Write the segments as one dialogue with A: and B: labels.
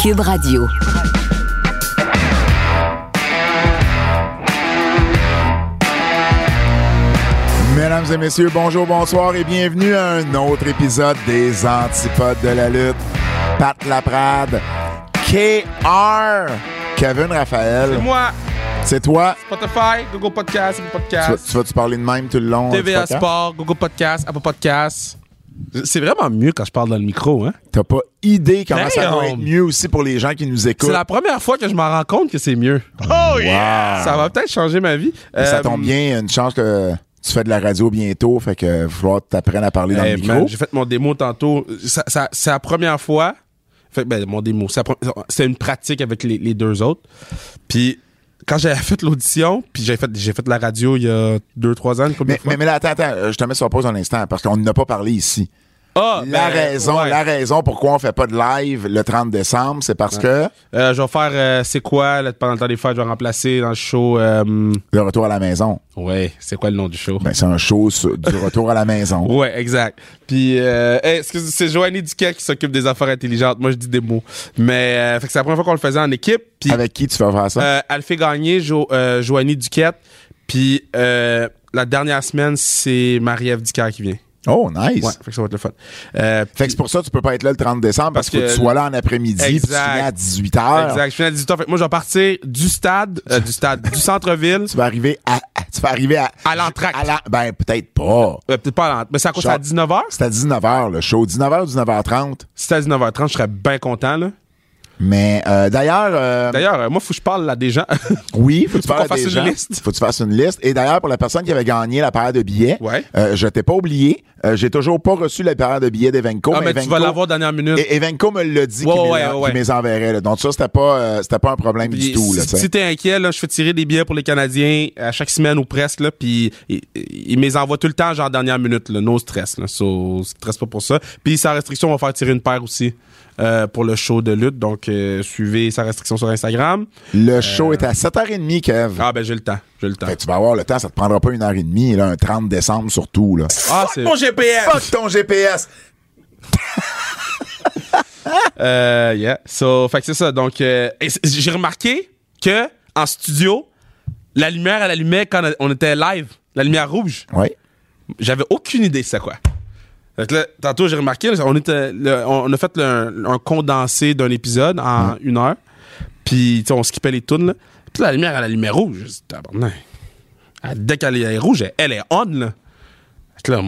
A: Cube Radio.
B: Mesdames et messieurs, bonjour, bonsoir et bienvenue à un autre épisode des Antipodes de la lutte. Pat Laprade, KR, Kevin Raphaël.
C: C'est moi,
B: C'est toi.
C: Spotify, Google Podcast, Apple
B: Tu vas-
C: Podcast,
B: tu vas-tu parler de même tout le long? du
C: TVA? Sport, Google Podcast, Apple Podcast. C'est vraiment mieux quand je parle dans le micro, hein?
B: T'as pas idée comment ça
C: Damn.
B: va être mieux aussi pour les gens qui nous écoutent.
C: C'est la première fois que je m'en rends compte que c'est mieux.
B: Wow.
C: Ça va peut-être changer ma vie.
B: Ça
C: Euh,
B: tombe bien, une chance que tu fais de la radio bientôt, fait que falloir t'apprennes à parler dans le micro.
C: man, J'ai fait mon démo tantôt. Ça, ça- c'est la première fois. Fait, ben, mon démo, c'est une pratique avec les, les deux autres. Puis quand j'avais fait l'audition, puis j'ai fait, j'ai fait la radio il y a deux, trois ans. une
B: mais, mais, mais là, attends, attends, euh, je te mets sur pause un instant parce qu'on n'a pas parlé ici.
C: Ah,
B: La
C: ben,
B: raison,
C: ouais.
B: la raison pourquoi on fait pas de live le 30 décembre, c'est parce que
C: Euh, je vais faire euh, c'est quoi là, pendant le temps des fêtes, je vais remplacer dans le show. euh,
B: le retour à la maison,
C: ouais, c'est quoi le nom du show?
B: ben, c'est un show sur- du retour à la maison.
C: Ouais, exact. Puis, euh, hey, c'est Joanie Duquet qui s'occupe des affaires intelligentes. Moi, je dis des mots. Mais, euh, fait que c'est la première fois qu'on le faisait en équipe.
B: Avec qui tu vas faire ça?
C: euh, elle fait gagner jo, euh, Joanie Duquette. Puis, euh, la dernière semaine, c'est Marie-Ève Duquet qui vient.
B: Oh, nice.
C: Ouais, fait que ça va être le fun. Euh,
B: Fait que c'est pour ça que tu peux pas être là le 30 décembre parce,
C: Parce
B: que, tu sois là en après-midi puis tu finis à 18h.
C: exact. Je finis à 18h. Fait que moi, je vais partir du stade, euh, du stade, du centre-ville.
B: Tu vas arriver à, à- tu vas arriver à
C: À l'entracte.
B: ben peut-être pas.
C: Euh, Peut-être pas à l'entrée, mais c'est cause
B: Genre-
C: à 19h.
B: C'est à 19h le show, 19h ou 19h30.
C: Si c'était à 19h30, je serais bien content, là.
B: Mais euh, d'ailleurs euh,
C: D'ailleurs, euh, moi, faut que je parle là des gens.
B: Oui, faut que tu parles à des gens.
C: liste.
B: Faut que tu fasses une liste. Et d'ailleurs, pour la personne qui avait gagné la paire de billets,
C: Ouais.
B: euh, je t'ai pas oublié. J'ai toujours pas reçu la paire de billets d'Evenco.
C: ah, mais tu vas l'avoir dernière minute.
B: Et Evenco me l'a dit
C: Ouais,
B: qu'il
C: ouais,
B: me les enverrait. là. Donc ça, c'était pas, c'était pas un problème du tout. Là,
C: si si t'es inquiet, là, je fais tirer des billets pour les Canadiens à chaque semaine ou presque, là, puis ils il me les envoient tout le temps, genre dernière minute, là, no stress, là, so, stress pas pour ça. Puis sa restriction, on va faire tirer une paire aussi euh, pour le show de lutte, donc euh, suivez sa restriction sur Instagram.
B: Le show est à 7h30, Kev.
C: Ah ben j'ai le temps, j'ai le temps.
B: Fait que tu vas avoir le temps, ça te prendra pas une heure et demie, là, un 30 décembre surtout. Là.
C: Ah c'est
B: GPS! Fuck ton GPS!
C: euh, yeah. So, fait que c'est ça. Donc euh, j'ai remarqué que en studio, la lumière elle allumait quand on était live, la lumière rouge.
B: Oui.
C: J'avais aucune idée c'est quoi. Fait que là, tantôt, j'ai remarqué, on, était, le- on a fait le- un, condensé d'un épisode en une heure. Puis, tu sais, on skippait les tunes. Puis la lumière, elle allumait rouge. Je Dès qu'elle est rouge, elle, est on, là. Fait que là,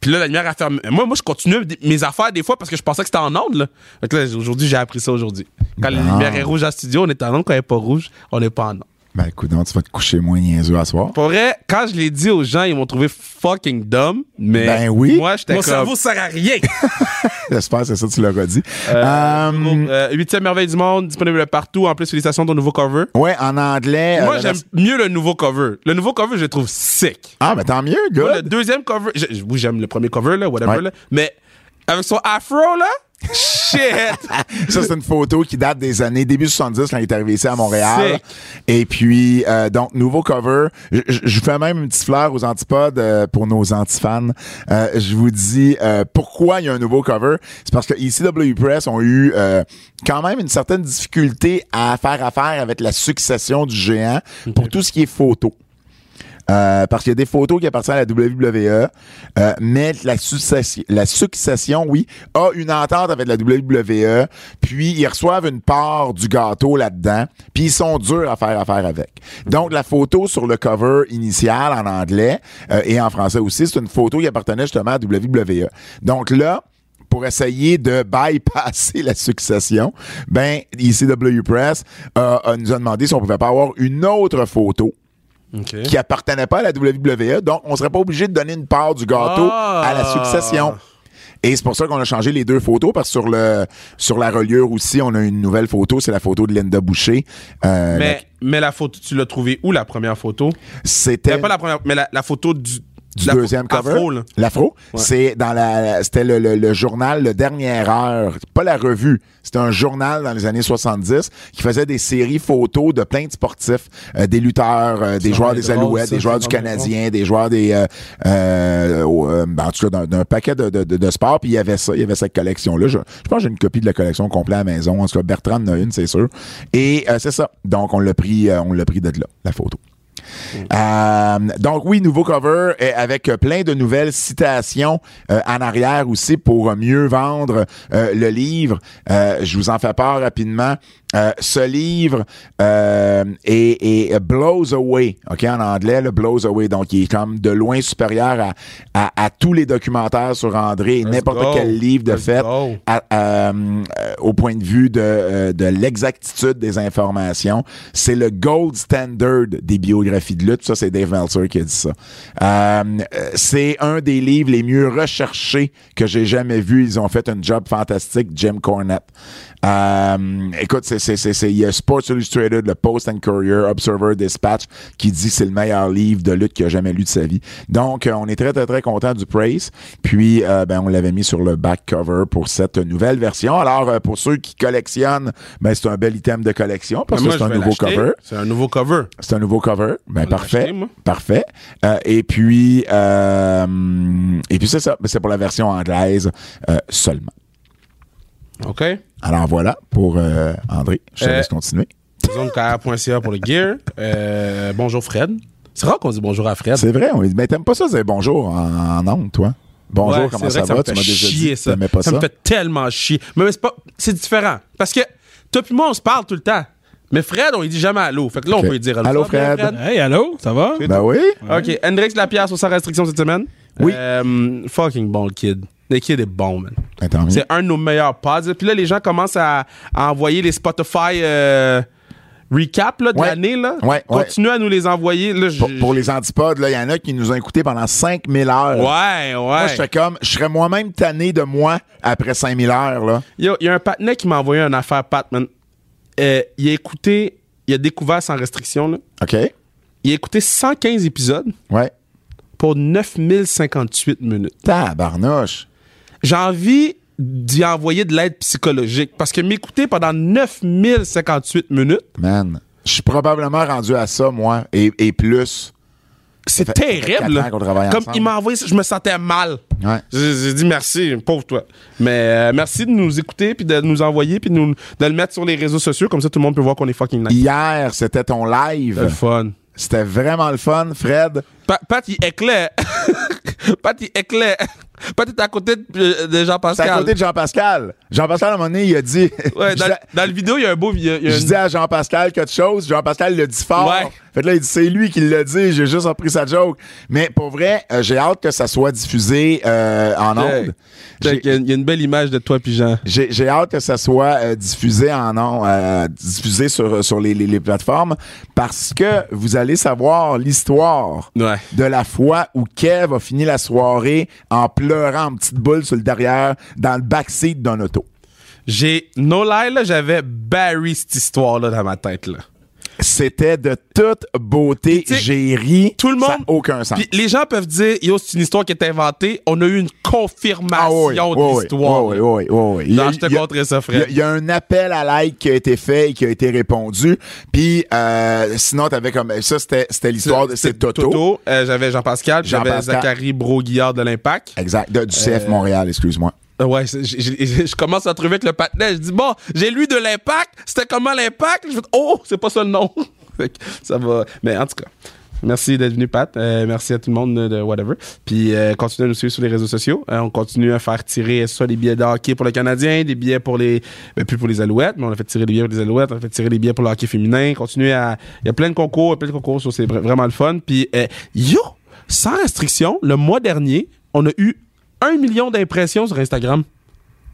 C: puis là, la lumière a fermé. Moi, moi, je continuais d- mes affaires des fois parce que je pensais que c'était en onde, là. Fait que là, aujourd'hui, j'ai appris ça aujourd'hui. Quand la lumière est rouge en studio, on est en onde. Quand elle est pas rouge, on n'est pas en onde.
B: Ben écoute, donc, tu vas te coucher moins niaiseux à soir.
C: Pour vrai, quand je l'ai dit aux gens, ils m'ont trouvé fucking dumb. Mais
B: Ben oui.
C: moi, j'étais
D: Mon
C: comme...
D: cerveau sert à rien.
B: J'espère que c'est ça que tu l'auras dit.
C: Euh,
B: Euh,
C: euh, Huitième merveille du monde, disponible partout. En plus, félicitations ton nouveau cover.
B: ouais, en anglais. euh,
C: Moi, j'aime mieux le nouveau cover. Le nouveau cover, je le trouve sick.
B: Ah, ben tant mieux,
C: Moi, le deuxième cover, je- oui, j'aime le premier cover, là, whatever,
B: Ouais.
C: là, mais avec son afro, là, shit!
B: Ça, c'est une photo qui date des années début 70 quand il est arrivé ici à Montréal.
C: Sick.
B: Et puis, euh, donc, nouveau cover. Je, je- je fais même une petite fleur aux antipodes euh, pour nos antifans. Euh, je vous dis euh, pourquoi il y a un nouveau cover? C'est parce que ECW Press ont eu euh, quand même une certaine difficulté à faire affaire avec la succession du géant pour tout ce qui est photo. Euh, parce qu'il y a des photos qui appartiennent à la WWE, euh, mais la succession, la succession, oui, a une entente avec la WWE, puis ils reçoivent une part du gâteau là-dedans, puis ils sont durs à faire affaire avec. Donc, la photo sur le cover initial en anglais euh, et en français aussi, c'est une photo qui appartenait justement à WWE. Donc là, pour essayer de bypasser la succession, ben, ECW Press euh, euh, nous a demandé si on pouvait pas avoir une autre photo Qui appartenait pas à la WWE. Donc, on serait pas obligé de donner une part du gâteau
C: Ah!
B: à la succession. Et c'est pour ça qu'on a changé les deux photos, parce que sur le sur la reliure aussi, on a une nouvelle photo, c'est la photo de Linda Boucher. Euh,
C: Mais, mais la photo, tu l'as trouvée où, la première photo?
B: C'était
C: Euh, pas la première, mais la, la photo du,
B: du deuxième cover.
C: afro, là.
B: L'afro.
C: Ouais.
B: C'est dans la, c'était le, le- le journal Le Dernière Heure. Pas la revue. C'était un journal dans les années 70 qui faisait des séries photos de plein de sportifs, euh, des lutteurs, euh, des joueurs des Alouettes,
A: ça,
B: des joueurs du Canadien, des joueurs des, euh, euh, euh, ben, en tout cas, d'un, paquet de, de, de, de sports. Puis il y avait ça, il y avait cette collection-là. Je, je pense que j'ai une copie de la collection complète à la maison. En tout cas, Bertrand en a une, c'est sûr. Et euh, c'est ça. Donc on l'a pris, euh, on l'a pris de là, la photo. Euh, donc oui, nouveau cover euh, avec euh, plein de nouvelles citations en arrière aussi pour mieux vendre le livre. Je vous en fais part rapidement. Euh, ce livre euh, est, est blows away, ok en anglais, le blows away, donc il est comme de loin supérieur à, à, à tous les documentaires sur André, n'importe quel livre de
C: Let's
B: fait à- euh, euh, au point de vue de, euh, de l'exactitude des informations. C'est le gold standard des biographies de lutte. Ça, c'est Dave Meltzer qui a dit ça. Euh, euh, c'est un des livres les mieux recherchés que j'ai jamais vu. Ils ont fait un job fantastique, Jim Cornette. Euh, écoute, c'est, c'est, il y a Sports Illustrated, le Post and Courier, Observer, Dispatch, qui dit que c'est le meilleur livre de lutte qu'il a jamais lu de sa vie. Donc, euh, on est très, très, très content du praise. Puis, euh, ben, on l'avait mis sur le back cover pour cette nouvelle version. Alors, euh, pour ceux qui collectionnent, ben, c'est un bel item de collection parce que c'est un nouveau cover.
C: C'est un nouveau cover.
B: C'est un nouveau cover. Ben, parfait. Parfait. Euh, et puis, et puis c'est ça. C'est pour la version anglaise seulement.
C: OK?
B: Alors voilà pour euh, André. Je te
C: Euh,
B: laisse continuer.
C: pour le gear. Euh, bonjour Fred. C'est rare qu'on dit bonjour à Fred.
B: C'est vrai. On, mais t'aimes pas ça, c'est bonjour en, en ondes, toi? Bonjour,
C: Ouais,
B: comment ça va? Tu
C: me
B: m'as
C: fait
B: déjà dit
C: ça.
B: pas ça.
C: me fait tellement chier. Mais c'est pas, c'est différent. Parce que toi puis moi, on se parle tout le temps. Mais Fred, on lui dit jamais allô. Fait que là, on peut lui dire
B: Allô,
C: Ça bien,
B: Fred?
A: Hey, allô, ça va?
B: Ben oui.
C: OK. Hendrix Lapierre sur sa restriction cette semaine.
B: Oui.
C: Euh, fucking bon, le kid. Kid est bon, man.
B: Ben.
C: C'est un de nos meilleurs pods. Puis là, les gens commencent à, à envoyer les Spotify euh, recap là, de
B: Ouais.
C: l'année. Là.
B: Ouais, ouais.
C: Continue à nous les envoyer. Là, je-
B: Pour, pour les antipodes, il y en a qui nous ont écoutés pendant 5000 heures.
C: Ouais, ouais.
B: Moi, j'étais comme, je serais moi-même tanné de moi après 5000 heures, là.
C: Il y a, il y a un patinet qui m'a envoyé une affaire, Pat, man. Euh, il a écouté, il a découvert sans restriction, là.
B: OK?
C: Il a écouté 115 épisodes
B: Ouais.
C: pour 9058 minutes.
B: Tabarnouche.
C: J'ai envie d'y envoyer de l'aide psychologique parce que m'écouter pendant 9058 minutes,
B: Man. Je suis probablement rendu à ça, moi, et, et plus.
C: c'est terrible.
B: ans
C: Comme
B: ensemble.
C: il m'a envoyé je me sentais mal.
B: Ouais.
C: J'ai dit merci, pauvre toi. Mais euh, merci de nous écouter, puis de nous envoyer, puis de, nous- de le mettre sur les réseaux sociaux, comme ça tout le monde peut voir qu'on est fucking nice.
B: Hier, c'était ton live.
C: le fun.
B: C'était vraiment le fun, Fred.
C: Pa- Pat, il éclaire. Pat, il éclaire. Est à côté de, de
B: C'est
C: Jean-Pascal.
B: à côté de Jean-Pascal. Jean-Pascal, à un moment donné, il a dit.
C: Ouais, dans, dans le vidéo, il y a un beau. il y a-
B: je dis à Jean-Pascal quelque chose, Jean-Pascal le dit fort.
C: Ouais.
B: Fait que là, il dit c'est lui qui l'a dit, j'ai juste repris sa joke. Mais pour vrai, euh, j'ai hâte que ça soit diffusé euh, en ondes.
C: Il y, y a une belle image de toi puis Jean.
B: J'ai hâte que ça soit euh, diffusé en ondes, euh, diffusé sur, sur les, les- les plateformes parce que vous allez savoir l'histoire
C: Ouais.
B: de la fois où Kev a fini la soirée en en petite boule sur le derrière dans le backseat d'un auto.
C: J'ai. No lie, là, j'avais Barry cette histoire-là dans ma tête, là.
B: C'était de toute beauté. J'ai ri.
C: tout le
B: Ça
C: monde-
B: n'a aucun sens.
C: Les gens peuvent dire, yo, c'est une histoire qui est inventée. On a eu une
B: Ah
C: confirmation
B: oui,
C: de
B: oui,
C: l'histoire.
B: oui,
C: là.
B: oui, oui,
C: Non, je te montrerai ça,
B: Il y, a,
C: Fred.
B: il y a un appel à like qui a été fait et qui a été répondu. Puis euh, sinon, t'avais comme ça, c'était c'était l'histoire de c'est Toto.
C: euh, j'avais Jean-Pascal, puis j'avais. Zachary Bro-Guillard de l'Impact.
B: Exact. De- du CF
C: Euh,
B: Montréal, excuse-moi.
C: Euh, Ouais, je commence à trouver avec le patinet. Je dis, bon, j'ai lu de l'impact. C'était comment l'impact? Je fais, oh, c'est pas ça le nom. Que ça va. Mais en tout cas, merci d'être venu, Pat. Euh, merci à tout le monde de whatever. Puis euh, continuez à nous suivre sur les réseaux sociaux. Euh, on continue à faire tirer soit des billets de hockey pour le Canadien, des billets pour les. Ben, plus pour les Alouettes, mais on a fait tirer des billets pour les Alouettes, on a fait tirer des billets pour le hockey féminin. Continuez à. Il y a plein de concours, plein de concours, c'est vra- vraiment le fun. Puis, yo, sans restriction, le mois dernier, on a eu un million d'impressions sur Instagram.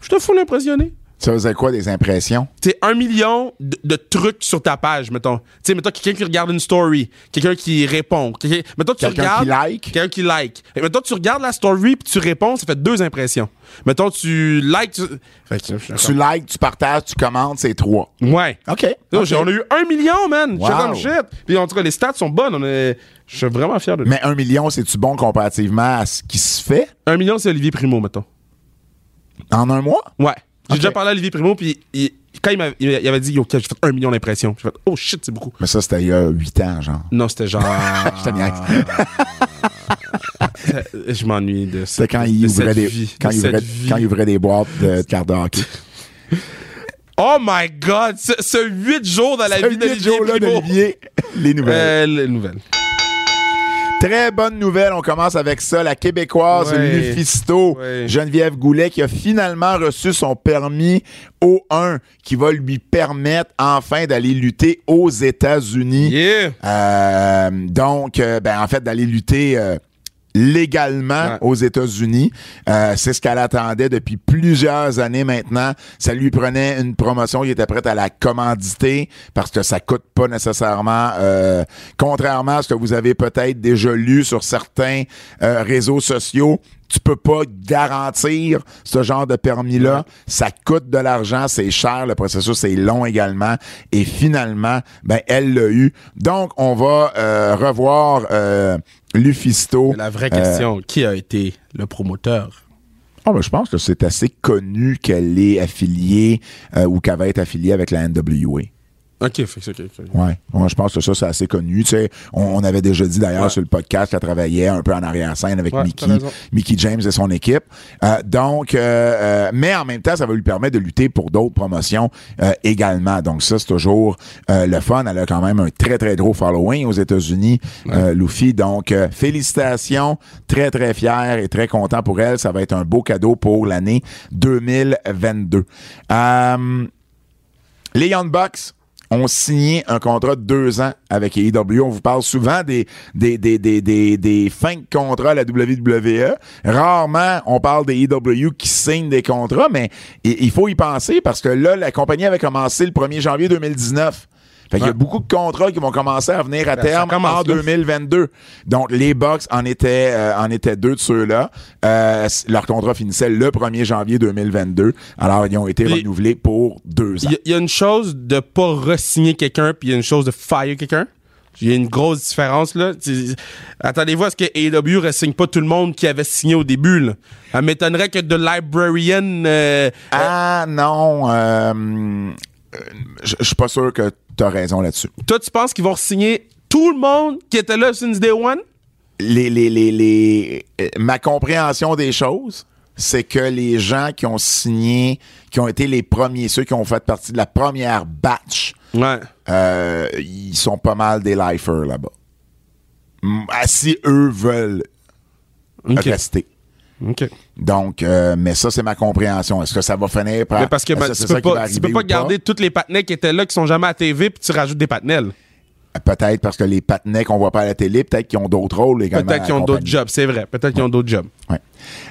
C: Je te fous l'impressionner.
B: Ça faisait quoi, des impressions?
C: Tu sais, un million de, de trucs sur ta page, mettons. Tu sais, mettons quelqu'un qui regarde une story, quelqu'un qui répond, quelqu'un, mettons tu
B: Quelqu'un
C: regardes...
B: qui like?
C: Quelqu'un qui like. Et mettons tu regardes la story puis tu réponds, ça fait deux impressions. Mettons tu like... Tu... Fait que, je-
B: Tu likes, tu partages, tu commentes, c'est trois.
C: Ouais.
B: OK.
C: On a eu un million, man.
B: Wow.
C: comme shit. Puis en tout cas, les stats sont bonnes. On est... Je suis vraiment fier de
B: Mais un million, c'est-tu bon comparativement à ce qui se fait?
C: Un million, c'est Olivier Primo, mettons.
B: en un mois?
C: Ouais. J'ai déjà parlé à Olivier Primo, puis il- quand il, m'avait- il avait dit, yo, j'ai fait un million d'impressions. J'ai fait, oh shit, c'est beaucoup.
B: Mais ça, c'était il y a huit ans, genre.
C: Non, c'était genre.
B: Je te niaise.
C: je m'ennuie de ça.
B: C'était quand il ouvrait des, quand il ouvrait,
C: vie.
B: quand il ouvrait des boîtes de, de cartes de hockey.
C: Oh my god, ce, ce 8 jours dans la
B: Ce
C: vie d'Olivier Primo.
B: d'Olivier, les nouvelles.
C: Euh, les nouvelles.
B: Très bonne nouvelle. On commence avec ça. La Québécoise. Lufisto,
C: Ouais.
B: Geneviève Goulet, qui a finalement reçu son permis O1 qui va lui permettre enfin d'aller lutter aux États-Unis.
C: Yeah.
B: Euh, donc, euh, ben, en fait, d'aller lutter euh, légalement
C: Ouais.
B: aux États-Unis. Euh, c'est ce qu'elle attendait depuis plusieurs années maintenant. Ça lui prenait une promotion, il était prêt à la commanditer parce que ça coûte pas nécessairement, euh, contrairement à ce que vous avez peut-être déjà lu sur certains euh, réseaux sociaux. Tu peux pas garantir ce genre de permis-là. Ça coûte de l'argent, c'est cher, le processus est long également. Et finalement, ben elle l'a eu. Donc, on va euh, revoir euh, Lufisto.
C: La vraie question, qui a été le promoteur?
B: Ah, ben, je pense que c'est assez connu qu'elle est affiliée euh, ou qu'elle va être affiliée avec la NWA.
C: Ok, fait que c'est ok. ok.
B: Ouais. Ouais, je pense que ça, c'est assez connu. Tu sais, on, on avait déjà dit d'ailleurs
C: Ouais.
B: sur le podcast qu'elle travaillait un peu en arrière-scène avec
C: Ouais,
B: Mickey. Mickey James et son équipe. Euh, donc, euh, euh, mais en même temps, ça va lui permettre de lutter pour d'autres promotions euh, également. Donc ça, c'est toujours le fun. Elle a quand même un très, très gros following aux États-Unis, Luffy. Donc, félicitations. Très, très fier et très content pour elle. Ça va être un beau cadeau pour l'année 2022. Euh, les Young Bucks ont signé un contrat de deux ans avec AEW. On vous parle souvent des, des, des, des, des, fins de contrat à la WWE. Rarement, on parle des AEW qui signent des contrats, mais il, il faut y penser parce que là, la compagnie avait commencé le 1er janvier 2019. Fait qu'il y a beaucoup de contrats qui vont commencer à venir à
C: Ben,
B: terme en
C: là.
B: 2022. Donc, les Bucks en étaient, euh, en étaient deux de ceux-là. Euh, leur contrat finissait le 1er janvier 2022. Alors, ils ont été renouvelés pour deux ans.
C: Il y, a- il y a une chose de pas re-signer quelqu'un, puis il y a une chose de fire quelqu'un. Il y a une grosse différence, là. Attendez-vous à ce que AEW re-signe pas tout le monde qui avait signé au début, là. Ça m'étonnerait que The Librarian... euh,
B: Ah non, euh, je je suis pas sûr que tu as raison là-dessus.
C: toi, tu penses qu'ils vont signer tout le monde qui était là since day one?
B: Les, les, les, les, euh, ma compréhension des choses, c'est que les gens qui ont signé, qui ont été les premiers, ceux qui ont fait partie de la première batch,
C: Ouais.
B: euh, ils sont pas mal des lifers là-bas. Si eux veulent
C: OK.
B: rester.
C: OK.
B: Donc, euh, mais ça, c'est ma compréhension. Est-ce que ça va finir par.
C: Mais parce que ben, tu, peux pas, tu
B: arriver
C: peux pas
B: ou
C: garder toutes les patinets qui étaient là, qui sont jamais à TV, puis tu rajoutes des patinelles.
B: Peut-être parce que les patinets qu'on voit pas à la télé, peut-être qu'ils ont d'autres rôles également.
C: Peut-être qu'ils ont d'autres jobs, c'est vrai. Peut-être qu'ils ont d'autres jobs.
B: Ouais.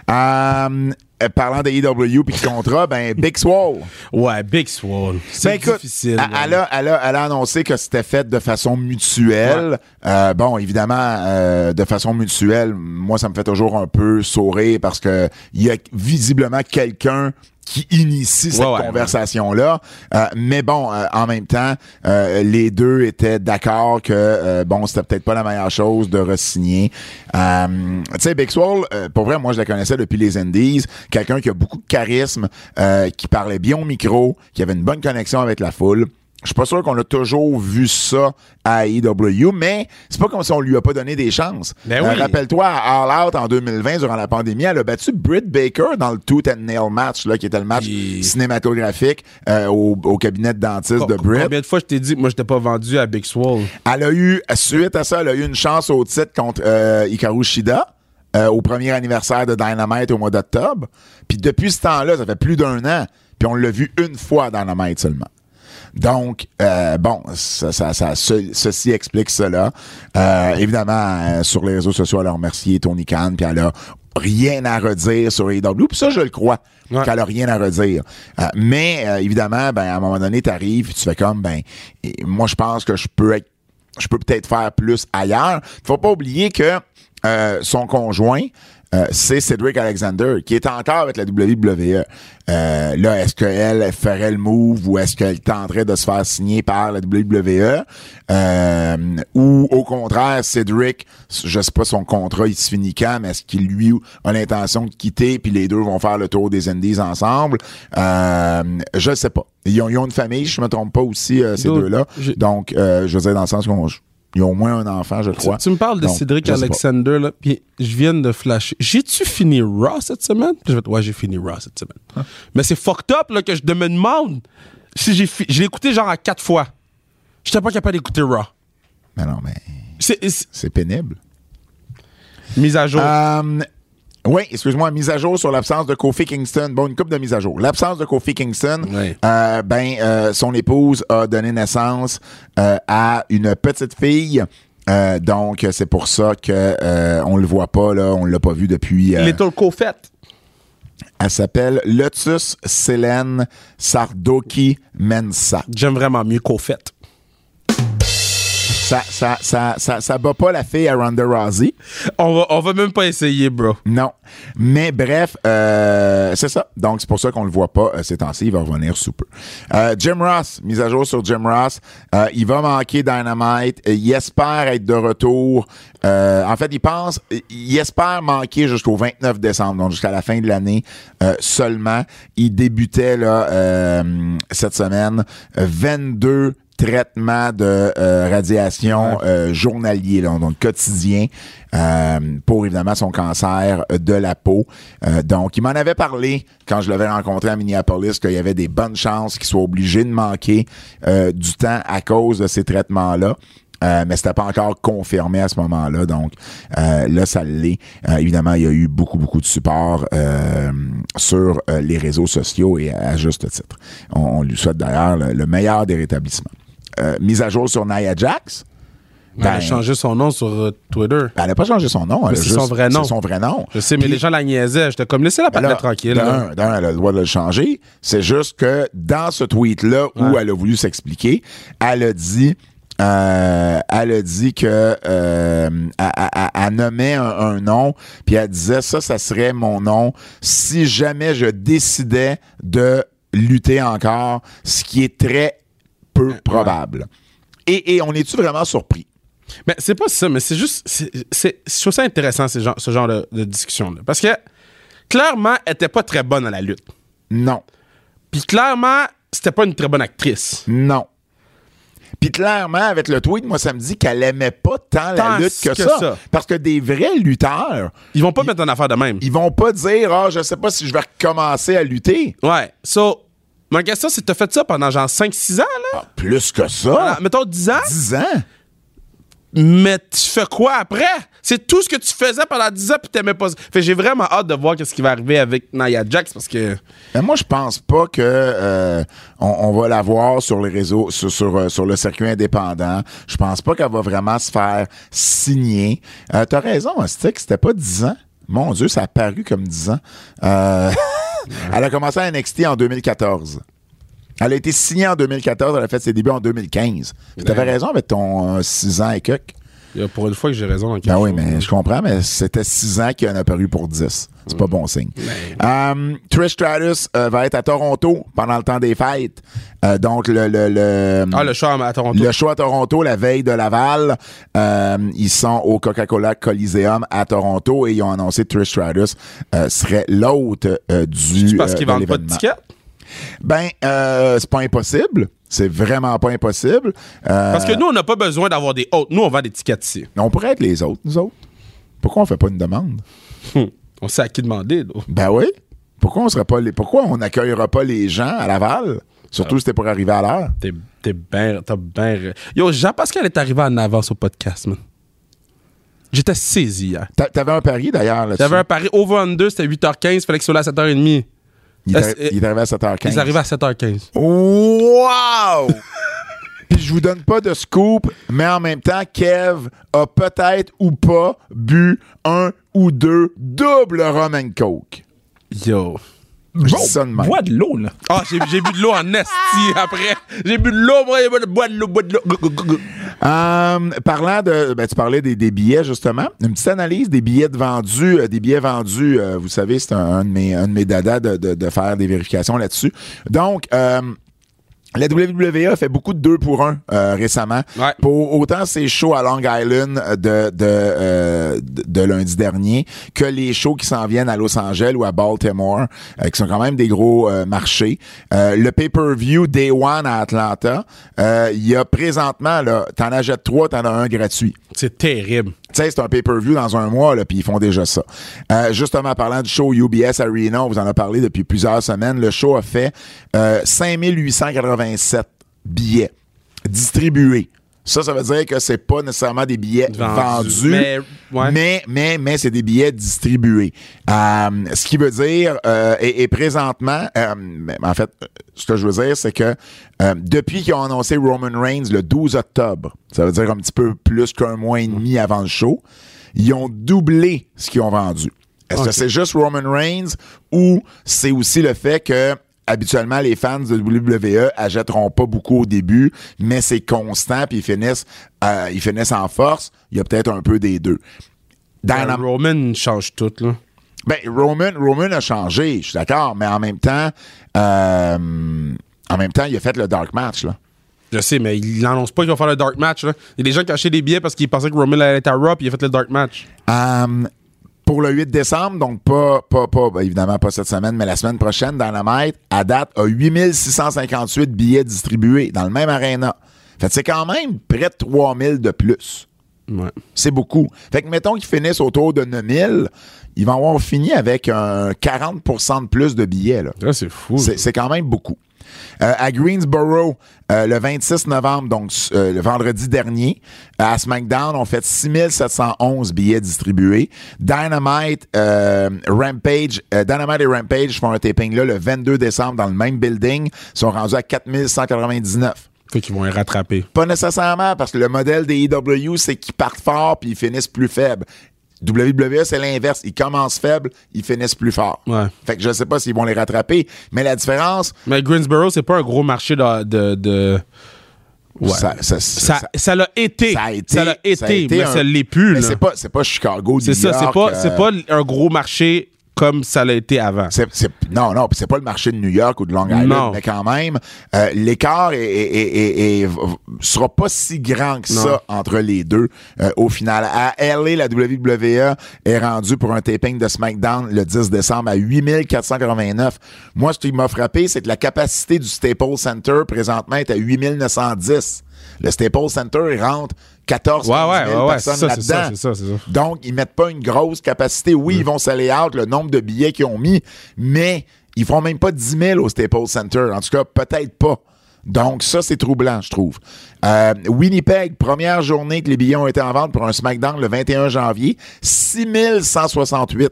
B: Euh, parlant des EW puis contrat, ben Big Swole.
C: Ouais, Big.
B: Ben
C: C'est
B: écoute,
C: difficile.
B: elle, elle a, elle, a, elle a annoncé que c'était fait de façon mutuelle. Euh, bon, évidemment, euh, de façon mutuelle, moi, ça me fait toujours un peu sourire parce que il y a visiblement quelqu'un qui initie cette
C: Ouais, ouais,
B: conversation-là. Euh, mais bon, euh, en même temps, euh, les deux étaient d'accord que euh, bon, c'était peut-être pas la meilleure chose de re-signer. Euh, tu sais, euh, pour vrai, moi je la connaissais depuis les Indies. Quelqu'un qui a beaucoup de charisme, euh, qui parlait bien au micro, qui avait une bonne connexion avec la foule. Je suis pas sûr qu'on a toujours vu ça à AEW, mais c'est pas comme si on lui a pas donné des chances.
C: Ben
B: Euh. Rappelle-toi, à All Out en 2020, durant la pandémie, elle a battu Britt Baker dans le Tooth and Nail match, là, qui était le match cinématographique euh, au, au cabinet de dentiste de Britt.
C: Combien de fois je t'ai dit que moi, j'étais pas vendu à Big Swole?
B: Elle a eu, suite à ça, elle a eu une chance au titre contre euh, Hikaru Shida. euh, au premier anniversaire de Dynamite au mois d'octobre. Puis depuis ce temps-là, ça fait plus d'un an. Puis on l'a vu une fois à Dynamite seulement. Donc, euh, bon, ça, ça, ça- ce- ceci explique cela. Euh, évidemment, euh, sur les réseaux sociaux, elle a remercié Tony Khan, puis elle a rien à redire sur AEW. Puis ça, je le crois,
C: Ouais.
B: qu'elle a rien à redire. Euh, mais euh, évidemment, ben à un moment donné, tu arrives, tu fais comme ben moi je pense que je peux être je peux peut-être faire plus ailleurs. Faut pas oublier que euh, son conjoint euh, c'est Cedric Alexander, qui est encore avec la WWE. Euh, là, est-ce qu'elle ferait le move ou est-ce qu'elle tenterait de se faire signer par la WWE? Euh, ou au contraire, Cedric, je sais pas son contrat, il se finit quand, mais est-ce qu'il lui a l'intention de quitter puis les deux vont faire le tour des Indies ensemble? Euh, je sais pas. Ils ont, ils ont une famille, je me trompe pas aussi, ces deux-là. Donc, euh, je veux dire, dans le sens qu'on ils ont au moins un enfant, je crois.
C: tu me parles de
B: Donc,
C: Cédric
B: je.
C: Alexander, là, puis je viens de flasher. J'ai-tu fini Raw cette semaine? Puis je vais te- ouais, j'ai fini Raw cette semaine.
B: Hein?
C: Mais c'est fucked up, là, que je me demande si j'ai fi- je l'ai écouté genre à quatre fois. J'étais pas capable d'écouter Raw.
B: Mais non, mais
C: c'est
B: pénible.
C: mise à jour.
B: Euh, oui, excuse-moi, mise à jour sur l'absence de Kofi Kingston. Bon, une coupe de mise à jour. L'absence de Kofi Kingston,
C: Oui.
B: euh, ben, euh, son épouse a donné naissance euh, à une petite fille. Euh, donc, c'est pour ça que euh, on le voit pas là, on l'a pas vu depuis. euh,
C: Little Cofette.
B: elle s'appelle Lotus Selene Sardoki Mensa.
C: J'aime vraiment mieux Cofette.
B: Ça, ça, ça, ça, ça bat pas la fille à Ronda Rousey.
C: On va, on va même pas essayer, bro.
B: Non. Mais bref, euh, c'est ça. Donc, c'est pour ça qu'on le voit pas euh, ces temps-ci. Il va revenir sous peu. Euh, Jim Ross, mise à jour sur Jim Ross. Euh, il va manquer Dynamite. Euh, Il espère être de retour. Euh, en fait, il pense, il espère manquer jusqu'au 29 décembre, donc jusqu'à la fin de l'année euh, seulement. Il débutait là euh, cette semaine euh, 22 traitements de euh, radiation euh, journalier, là, donc quotidien, euh, pour évidemment son cancer de la peau. Euh, donc, il m'en avait parlé quand je l'avais rencontré à Minneapolis qu'il y avait des bonnes chances qu'il soit obligé de manquer euh, du temps à cause de ces traitements-là. Euh, mais c'était pas encore confirmé à ce moment-là, donc euh, là ça l'est. Euh, évidemment, il y a eu beaucoup beaucoup de support euh, sur les réseaux sociaux et à, à juste titre. On, on lui souhaite d'ailleurs le, le meilleur des rétablissements. Euh, mise à jour sur Nia Jax.
C: Elle a
B: Ben,
C: changé son nom sur euh, Twitter.
B: Elle n'a pas changé son nom.
C: c'est son vrai nom.
B: C'est son vrai nom.
C: Je sais, mais
B: Puis-
C: les gens la niaisaient. J'étais comme, laissez la
B: ben
C: patate
B: là,
C: tranquille.
B: D'un, d'un, elle a le droit de le changer. C'est juste que dans ce tweet-là où
C: Ouais.
B: elle a voulu s'expliquer, elle a dit. euh, elle a dit que euh, elle, elle- elle nommait un, un nom, puis elle disait ça, ça serait mon nom si jamais je décidais de lutter encore, ce qui est très peu probable. Et, et on est-tu vraiment surpris?
C: Mais c'est pas ça, mais c'est juste. c'est- c'est- Je trouve ça intéressant, ce genre, ce genre de, de discussion-là. Parce que, clairement, elle était pas très bonne à la lutte.
B: Non.
C: Puis, clairement, c'était pas une très bonne actrice.
B: Non. Puis clairement, avec le tweet, moi, ça me dit qu'elle aimait pas tant,
C: Tant
B: la lutte que,
C: que
B: ça,
C: ça.
B: Parce que des vrais lutteurs,
C: Ils vont pas mettre une affaire de même.
B: ils vont pas dire Ah, je sais pas si je vais recommencer à lutter.
C: Ouais. So, ma question, c'est t'as fait ça pendant genre 5-6 ans, là?
B: Plus que ça.
C: Voilà, mettons 10 ans?
B: 10 ans?
C: Mais tu fais quoi après? C'est tout ce que tu faisais pendant 10 ans puis t'aimais pas ça. Fait que j'ai vraiment hâte de voir ce qui va arriver avec Nia Jax parce que.
B: Mais moi, je pense pas que euh, on, on va la voir sur les réseaux, sur, sur, euh, sur le circuit indépendant. Je pense pas qu'elle va vraiment se faire signer. Euh, T'as raison, Stick, c'était pas 10 ans. Mon Dieu, ça a paru comme 10 ans. Euh, elle a commencé à NXT en 2014. Elle a été signée en 2014, elle a fait ses débuts en 2015. Tu avais raison avec ton 6 ans et quelques.
C: Il y a pour une fois que j'ai raison dans quelque
B: Ben oui, mais je comprends, mais c'était 6 ans qu'il en a paru pour 10. C'est pas bon signe. Euh, Trish Stratus euh, va être à Toronto pendant le temps des fêtes. Euh, donc, le, le, le,
C: Ah, le show à Toronto.
B: le show à Toronto, la veille de Laval, euh, ils sont au Coca-Cola Coliseum à Toronto et ils ont annoncé que Trish Stratus serait l'hôte du
C: C'est parce qu'ils
B: de
C: vendent pas de tickets?
B: Ben, c'est pas impossible. C'est vraiment pas impossible.
C: Parce que nous, on n'a pas besoin d'avoir des hôtes. Nous, on vend des tickets ici.
B: on pourrait être les autres, nous autres. Pourquoi on fait pas une demande?
C: On sait à qui demander, là.
B: Ben oui. Pourquoi on serait pas les, pourquoi on n'accueillera pas les gens à Laval? Surtout si c'était pour arriver à l'heure.
C: T'es t'es bien. T'as bien. Yo, Jean-Pascal est arrivé en avance au podcast, man. J'étais saisi hier.
B: T'a- T'avais un pari d'ailleurs là-dessus?
C: J'avais un pari over-under, c'était 8h15, fallait que ce soit là à 7h30.
B: Il, est il est arrivé à 7h15.
C: Ils arrivaient à 7h15.
B: Wow! Puis je vous donne pas de scoop, mais en même temps, Kev a peut-être ou pas bu un ou deux double rum and coke.
C: Yo.
B: Je dis ça de même.
A: Bois de l'eau, là.
C: Ah, j'ai j'ai bu de l'eau en esti après. J'ai bu de l'eau, moi, j'ai bu de bois de l'eau, bois de l'eau.
B: Euh, parlant de, ben, tu parlais des, des billets justement. Une petite analyse des billets de vendus, euh, des billets vendus. euh, vous savez, c'est un, un de mes, un de mes dadas de, de, de faire des vérifications là-dessus. Donc, euh, la WWE a fait beaucoup de 2 pour 1 récemment.
C: Ouais.
B: Pour autant ces shows à Long Island de, de, euh, de, de lundi dernier que les shows qui s'en viennent à Los Angeles ou à Baltimore, euh, qui sont quand même des gros euh, marchés. Euh, le pay-per-view Day One à Atlanta, euh, il y a présentement, là, t'en achètes trois, t'en as un gratuit.
C: C'est terrible.
B: C'est un pay-per-view dans un mois, là, puis ils font déjà ça. Euh, justement, parlant du show UBS Arena, on vous en a parlé depuis plusieurs semaines. Le show a fait euh, 5887 billets distribués. Ça, ça veut dire que c'est pas nécessairement des billets
C: Vendus.
B: vendus,
C: Mais, ouais.
B: mais, mais, mais c'est des billets distribués. Euh, ce qui veut dire, euh, et, et présentement, euh, en fait, ce que je veux dire, c'est que depuis qu'ils ont annoncé Roman Reigns le 12 octobre, ça veut dire un petit peu plus qu'un mois et demi avant le show, ils ont doublé ce qu'ils ont vendu. Est-ce que c'est juste Roman Reigns ou c'est aussi le fait que habituellement les fans de WWE achèteront pas beaucoup au début, mais c'est constant puis ils finissent euh, ils finissent en force. Il y a peut-être un peu des deux. Dans
C: Ben,
B: la-
C: Roman change tout, là.
B: ben, Roman, Roman a changé, je suis d'accord, mais en même temps, euh, en même temps, il a fait le dark match là.
C: Je sais, mais il n'annonce pas qu'il va faire le dark match, là. Il y a des gens qui ont acheté des billets parce qu'ils pensaient que Roman allait être à Raw, puis il a fait le dark match.
B: Euh, pour le 8 décembre, donc pas, pas, pas, ben, évidemment pas cette semaine, mais la semaine prochaine, Dynamite, à date, a 8658 billets distribués dans le même aréna. Fait c'est quand même près de 3000 de plus.
C: Ouais.
B: C'est beaucoup. Fait que mettons qu'ils finissent autour de 9000, ils vont avoir fini avec un 40% de plus de billets. Là.
C: Là, c'est fou.
B: C'est quand même beaucoup. Euh, à Greensboro, euh, le 26 novembre, donc euh, le vendredi dernier, à SmackDown, on fait 6711 billets distribués. Dynamite, Rampage, Dynamite et Rampage font un taping là le 22 décembre dans le même building, Ils sont rendus à 4199.
C: Fait qu'ils vont les rattraper?
B: Pas nécessairement, parce que le modèle des EW, c'est qu'ils partent fort puis ils finissent plus faibles. WWE, c'est l'inverse. Ils commencent faibles, ils finissent plus fort.
C: Ouais.
B: Fait que je sais pas s'ils vont les rattraper, mais la différence,
C: Mais Greensboro, c'est pas un gros marché de. de, de- Ouais.
B: ça, ça,
C: Ça, ça l'a été.
B: ça a été,
C: Ça l'a été, mais
B: un-
C: ça l'est plus.
B: Mais c'est pas, c'est pas Chicago,
C: C'est ça, c'est pas,
B: euh,
C: c'est pas un gros marché comme ça l'a été avant.
B: c'est- non, non, c'est pas le marché de New York ou de Long Island,
C: Non.
B: mais quand même, euh, l'écart v- sera pas si grand que
C: Non.
B: ça entre les deux euh, au final. À LA, la WWE est rendue pour un taping de SmackDown le 10 décembre à 8489. Moi, ce qui m'a frappé, c'est que la capacité du Staples Center présentement est à 8910. Le Staples Center, il rentre 14
C: Ouais,
B: 15
C: ouais,
B: 000
C: ouais, ouais,
B: personnes
C: c'est ça, c'est ça,
B: là-dedans. Donc, ils mettent pas une grosse capacité. Oui, ils vont s'aller out le nombre de billets qu'ils ont mis, mais ils font même pas 10 000 au Staples Center. En tout cas, peut-être pas. Donc, ça, c'est troublant, je trouve. Euh, Winnipeg, première journée que les billets ont été en vente pour un SmackDown le 21 janvier, 6168.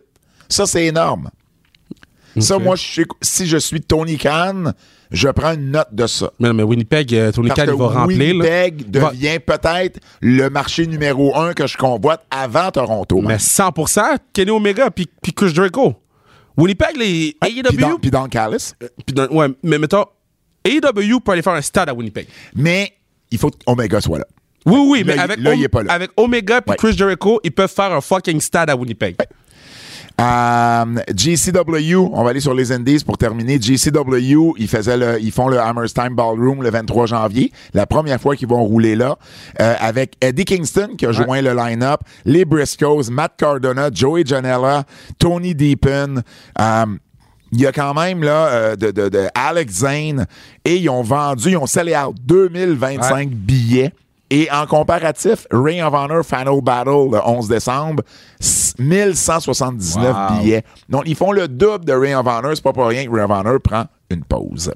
B: Ça, c'est énorme. Ça, moi, je si je suis Tony Khan, je prends une note de ça.
C: Mais, mais Winnipeg, euh, Tony Khan, il va remplir. là.
B: Winnipeg
C: va-
B: devient peut-être le marché numéro un que je convoite avant Toronto.
C: Mais
B: même.
C: 100%, Kenny Omega puis Chris Jericho. Winnipeg, les
B: dans,
C: AEW.
B: puis dans Callis.
C: dans- ouais, mais mettons, AEW peut aller faire un stade à Winnipeg.
B: Mais il faut qu'Omega soit là.
C: Oui, oui, mais avec,
B: il- là,
C: Om-
B: il est pas là.
C: avec Omega puis
B: Ouais.
C: Chris Jericho, ils peuvent faire un fucking stade à Winnipeg.
B: Euh, GCW, on va aller sur les Indies pour terminer. GCW, ils, faisaient le, ils font le Hammerstein Ballroom le 23 janvier. La première fois qu'ils vont rouler là. Euh, avec Eddie Kingston qui a joint le line-up. Les Briscoes, Matt Cardona, Joey Janela, Tony Deepen. Euh, il y a quand même là euh, de, de, de Alex Zane et ils ont vendu, ils ont sellé out 2025 billets. Et en comparatif, Ring of Honor Final Battle le 11 décembre, 1179
C: Wow.
B: billets. Donc, ils font le double de Ring of Honor. C'est pas pour rien que Ring of Honor prend une pause.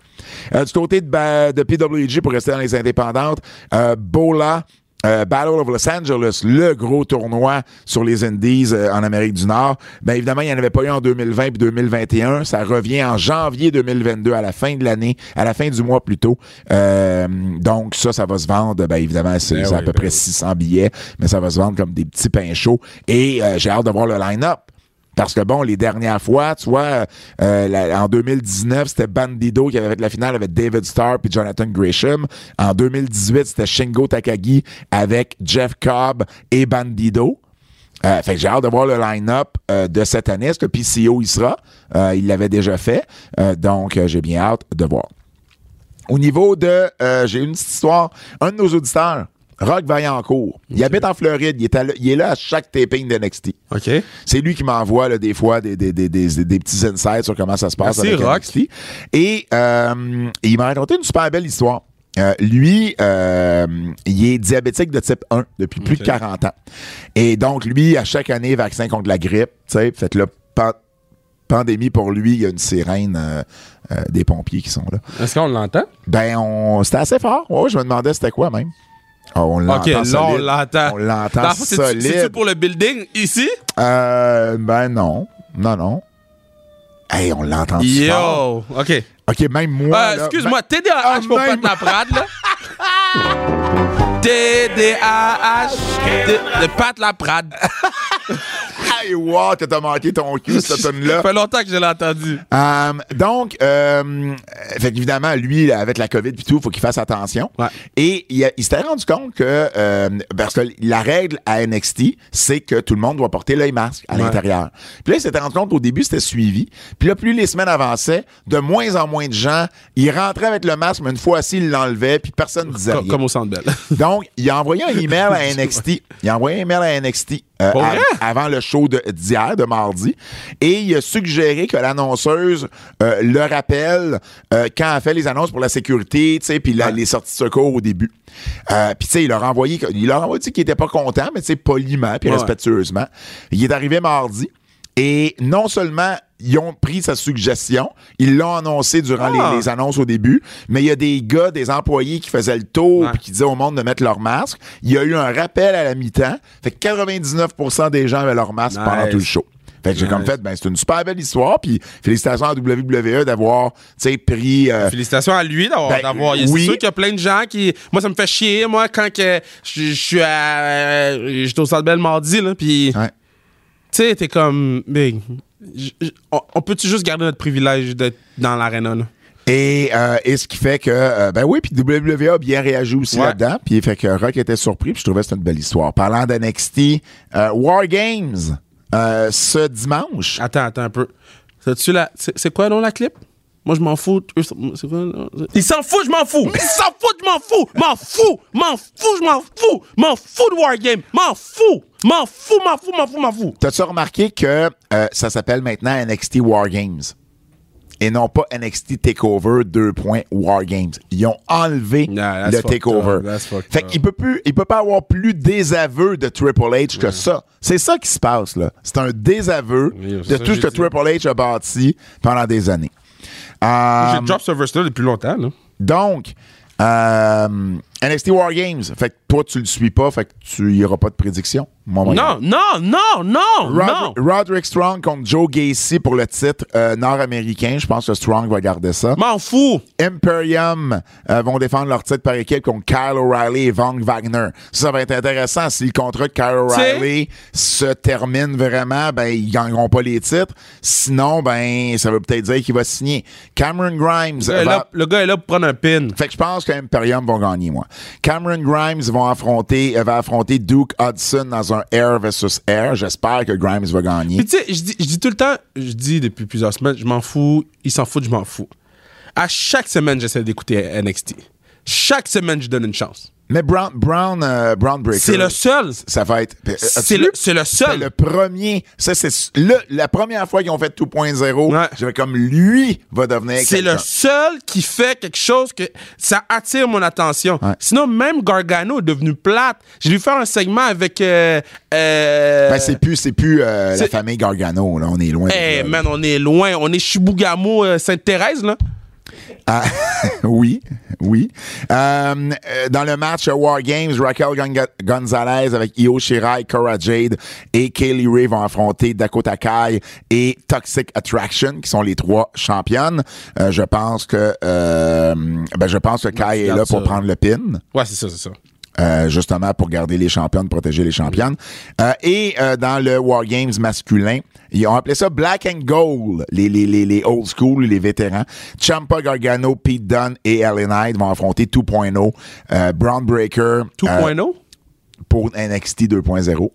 B: Euh, du côté de, de PWG, pour rester dans les indépendantes, euh, Bola, euh, Battle of Los Angeles, le gros tournoi sur les Indies euh, en Amérique du Nord, ben évidemment, il n'y en avait pas eu en 2020 et 2021. Ça revient en janvier 2022, à la fin de l'année, à la fin du mois plutôt. Euh, donc ça, ça va se vendre, ben évidemment, c'est
C: Ben
B: à peu
C: ben
B: près
C: oui.
B: 600 billets, mais ça va se vendre comme des petits pains chauds. Et euh, j'ai hâte de voir le line-up. Parce que bon, les dernières fois, tu vois, euh, en 2019, c'était Bandido qui avait fait la finale avec David Starr puis Jonathan Gresham. En 2018, c'était Shingo Takagi avec Jeff Cobb et Bandido. Euh, fait que j'ai hâte de voir le line-up euh, de cette année. Est-ce que PCO y sera? Euh, il l'avait déjà fait. Donc, j'ai bien hâte de voir. Au niveau de... j'ai une petite histoire. Un de nos auditeurs, Rock Vaillancourt, il habite en Floride. Il est, à- il est là à chaque taping d'NXT.
C: OK.
B: C'est lui qui m'envoie là, des fois des, des, des, des, des petits insights sur comment ça se passe
C: Merci,
B: avec
C: Rock.
B: NXT. Et euh, il m'a raconté une super belle histoire. Euh, lui, euh, il est diabétique de type 1 depuis plus de
C: Ok.
B: 40 ans. Et donc, lui, à chaque année, vaccin contre la grippe. tu sais, Fait que là, pan- pandémie pour lui, il y a une sirène des pompiers qui sont là.
C: Est-ce qu'on l'entend?
B: Ben, on, c'était assez fort. Ouais, je me demandais c'était quoi même. Ah, on l'entend
C: OK, là, on l'entend.
B: On l'entend solide.
C: C'est-tu pour le building ici?
B: Euh, ben non. Non, non. Hey, on l'entend fort.
C: Yo! OK.
B: OK, même moi.
C: Euh, Excuse-moi, TDAH
B: Ah,
C: pour
B: même-
C: Pat Laprade, là. TDAH de, de Pat Laprade.
B: Hey, wow, t'as manqué ton cul, cette
C: Ça
B: tune-là.
C: fait longtemps que je l'ai entendu.
B: Euh, donc, euh, fait évidemment, lui, avec la COVID et tout, il faut qu'il fasse attention.
C: Ouais.
B: Et il, a- il s'était rendu compte que, euh, parce que la règle à NXT, c'est que tout le monde doit porter l'œil masque à
C: Ouais.
B: l'intérieur. Puis là, il s'était rendu compte qu'au début, c'était suivi. Puis là, plus les semaines avançaient, de moins en moins de gens, ils rentraient avec le masque, mais une fois assis, ils l'enlevaient, puis personne ne disait
C: Comme,
B: rien.
C: comme au Centre Bell.
B: Donc, il a envoyé un email à NXT. Il a envoyé un email à NXT euh, avant le show d'hier, de, mardi. Et il a suggéré que l'annonceuse euh, le rappelle euh, quand elle fait les annonces pour la sécurité, tu sais, puis
C: Ouais.
B: les sorties de secours au début. Puis tu sais, il leur a envoyé, il leur a envoyé dit qu'il était pas content, mais tu sais, poliment puis
C: Ouais.
B: respectueusement. Il est arrivé mardi. Et non seulement ils ont pris sa suggestion, ils l'ont annoncé durant
C: Ah.
B: les, les annonces au début, mais il y a des gars, des employés qui faisaient le tour
C: Ouais.
B: puis qui disaient au monde de mettre leur masque. Il y a eu un rappel à la mi-temps. Fait que 99% des gens avaient leur masque
C: Nice.
B: pendant tout le show. Fait que j'ai
C: Nice.
B: comme fait, ben c'est une super belle histoire. Puis félicitations à WWE d'avoir, tu sais, pris. euh,
C: Félicitations à lui d'avoir.
B: Ben,
C: d'avoir-
B: oui.
C: C'est sûr qu'il y a plein de gens qui. Moi, ça me fait chier, moi, quand que je suis à. euh, J'étais au Centre Bell mardi, là, puis.
B: ouais.
C: Tu sais, t'es comme. Big. On, on peut-tu juste garder notre privilège d'être dans l'aréna, là?
B: Et, euh, et ce qui fait que, euh, ben oui, puis WWE a bien réagi aussi
C: Ouais.
B: là-dedans. Puis fait que Rock était surpris, puis je trouvais que c'était une belle histoire. Parlant d'NXT, euh, War Games, euh, ce dimanche.
C: Attends, attends un peu. C'est quoi, non, la clip? Moi, je m'en fous. Ils s'en foutent, je m'en fous! Ils s'en foutent, je m'en fous! M'en fous! M'en fous, je m'en fous! M'en fous de Wargame! M'en fous! M'en fous, m'en fous, m'en fous, m'en fous!
B: T'as-tu remarqué que euh, ça s'appelle maintenant NXT War Games? Et non pas NXT Takeover 2. War Games. Ils ont enlevé le Takeover. Fait qu'il peut plus, il peut pas avoir plus désaveu de Triple H que ça. C'est ça qui se passe, là. C'est un désaveu
C: Oui,
B: de tout ce que
C: dit.
B: Triple H a bâti pendant des années. Euh,
C: J'ai drop ce verse-là depuis longtemps, là.
B: donc, euh, NXT War Games. Fait que toi, tu le suis pas, fait que tu y auras pas de prédiction.
C: Non, non, non, non, non!
B: Rod- Roderick Strong contre Joe Gacy pour le titre euh, nord-américain. Je pense que Strong va garder ça.
C: M'en fous!
B: Imperium euh, vont défendre leur titre par équipe contre Kyle O'Reilly et Von Wagner. Ça, ça va être intéressant. Si le contrat de Kyle O'Reilly se termine vraiment, ben ils gagneront pas les titres. Sinon, ben ça veut peut-être dire qu'il va signer. Cameron Grimes
C: Le gars, est
B: va-
C: là, le gars est là pour prendre un pin.
B: fait que je pense que Imperium vont gagner, moi. Cameron Grimes vont affronter, euh, va affronter Duke Hudson dans un Air versus Air. J'espère que Grimes va gagner.
C: Puis tu sais, je dis, je dis tout le temps, je dis depuis plusieurs semaines, je m'en fous, ils s'en foutent, je m'en fous. À chaque semaine, j'essaie d'écouter NXT. Chaque semaine, je donne une chance.
B: Mais Brown, Brown, euh, Brown Breaker.
C: C'est le seul.
B: Ça va être.
C: C'est le, c'est le
B: C'est
C: seul.
B: le premier. Ça, c'est le, la première fois qu'ils ont fait 2.0.
C: Ouais.
B: J'avais comme lui va devenir.
C: C'est le seul qui fait quelque chose que ça attire mon attention.
B: Ouais.
C: Sinon, même Gargano est devenu plate. J'ai dû faire un segment avec. Euh, euh,
B: Ben, c'est plus, c'est plus euh, la
C: c'est-
B: famille Gargano. Là. On est loin. de
C: Hey, man, on est loin. On est Chibougamau, Sainte-Thérèse, là.
B: Ah, oui, oui. Euh, euh, dans le match War Games, Raquel Gon- Gonzalez avec Io Shirai, Cora Jade et Kaylee Ray vont affronter Dakota Kai et Toxic Attraction, qui sont les trois championnes. Euh, je pense que euh, ben, je pense que Kai est là pour prendre le pin.
C: Ouais, c'est ça, c'est ça.
B: Euh, justement pour garder les championnes, protéger les championnes. Euh, et euh, dans le War Games masculin, ils ont appelé ça Black and Gold, les, les, les, les old school, les vétérans. Champa Gargano, Pete Dunne et Ellen Knight vont affronter 2.0. Euh, Braun Breaker
C: 2.0?
B: Pour NXT 2.0.
C: OK.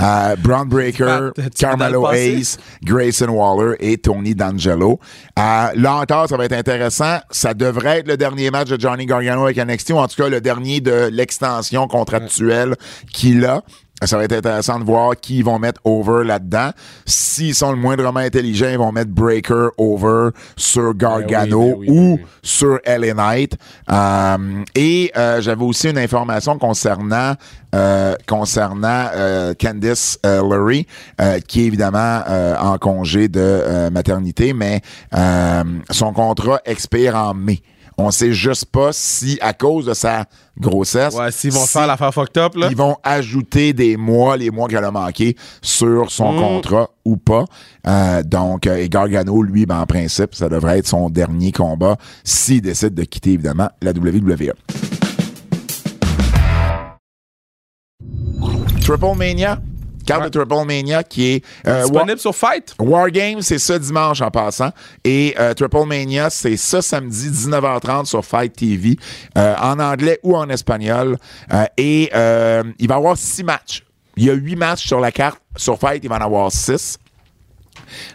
B: Euh, Braun Breaker,
C: Ah,
B: Carmelo? Hayes, Grayson Waller et Tony D'Angelo. Euh, là encore, ça va être intéressant. Ça devrait être le dernier match de Johnny Gargano avec NXT, ou en tout cas le dernier de l'extension contractuelle qu'il a. Ça va être intéressant de voir qui ils vont mettre over là-dedans. S'ils sont le moindrement intelligents, ils vont mettre Breaker over sur Gargano
C: ben oui, ben
B: ou
C: oui.
B: sur LA Knight. Euh, et euh, j'avais aussi une information concernant euh, concernant Candice Lurie, qui est évidemment en congé de maternité, mais son contrat expire en mai. On sait juste pas si, à cause de sa grossesse,
C: Ouais, s'ils vont
B: si
C: faire l'affaire fucked up, là.
B: ils vont ajouter des mois, les mois qu'elle a manqué sur son
C: Mm.
B: contrat ou pas. Euh, donc, euh, et Gargano, lui, ben, en principe, ça devrait être son dernier combat s'il décide de quitter, évidemment, la WWE. Triple Mania. Carte
C: Ouais.
B: de Triple Mania qui est... euh,
C: Disponible sur Fight?
B: War Games, c'est ce dimanche en passant. Et euh, Triple Mania, c'est ce samedi 19h30 sur Fight TV, euh, en anglais ou en espagnol. Et il va y avoir six matchs. Il y a huit matchs sur la carte. Sur Fight, il va en avoir six.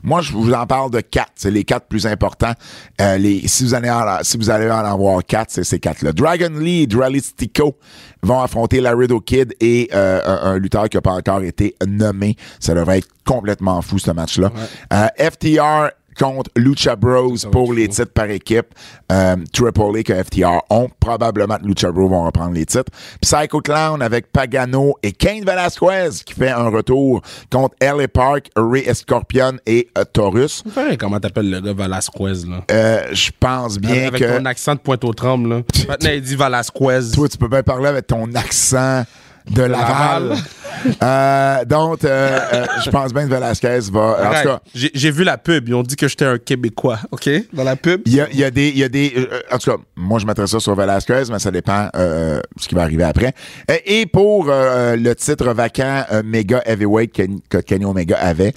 B: Moi, je vous en parle de quatre. C'est les quatre plus importants. Euh, les, si, vous allez en, si vous allez en avoir quatre, c'est ces quatre-là. Dragon Lee et Dralistico vont affronter Laredo Kid et euh, un, un lutteur qui n'a pas encore été nommé. Ça devrait être complètement fou, ce match-là. Euh, FTR contre Lucha Bros pour les titres par équipe. Euh, Triple A que FTR ont. Probablement que Lucha Bros vont reprendre les titres. Psycho Clown avec Pagano et Kane Velasquez qui fait un retour contre LA Park, Ray Scorpion et euh, Taurus.
C: Ouais, comment t'appelles le gars Velasquez, là?
B: Euh, je pense bien
C: Avec
B: que
C: ton accent de Pointe-aux-Trembles, là. Maintenant, il dit Velasquez.
B: toi, tu peux bien parler avec ton accent de Laval. Euh, donc, euh, euh, je pense bien que Velasquez va... En tout cas,
C: J'ai vu la pub. Ils ont dit que j'étais un Québécois, OK? Dans la pub?
B: Il y a, il y a des, il y a des, en tout cas, moi je mettrais ça sur Velasquez, mais ça dépend ce qui va arriver après. Et pour le titre vacant Mega Heavyweight que, que Kenny Omega avait,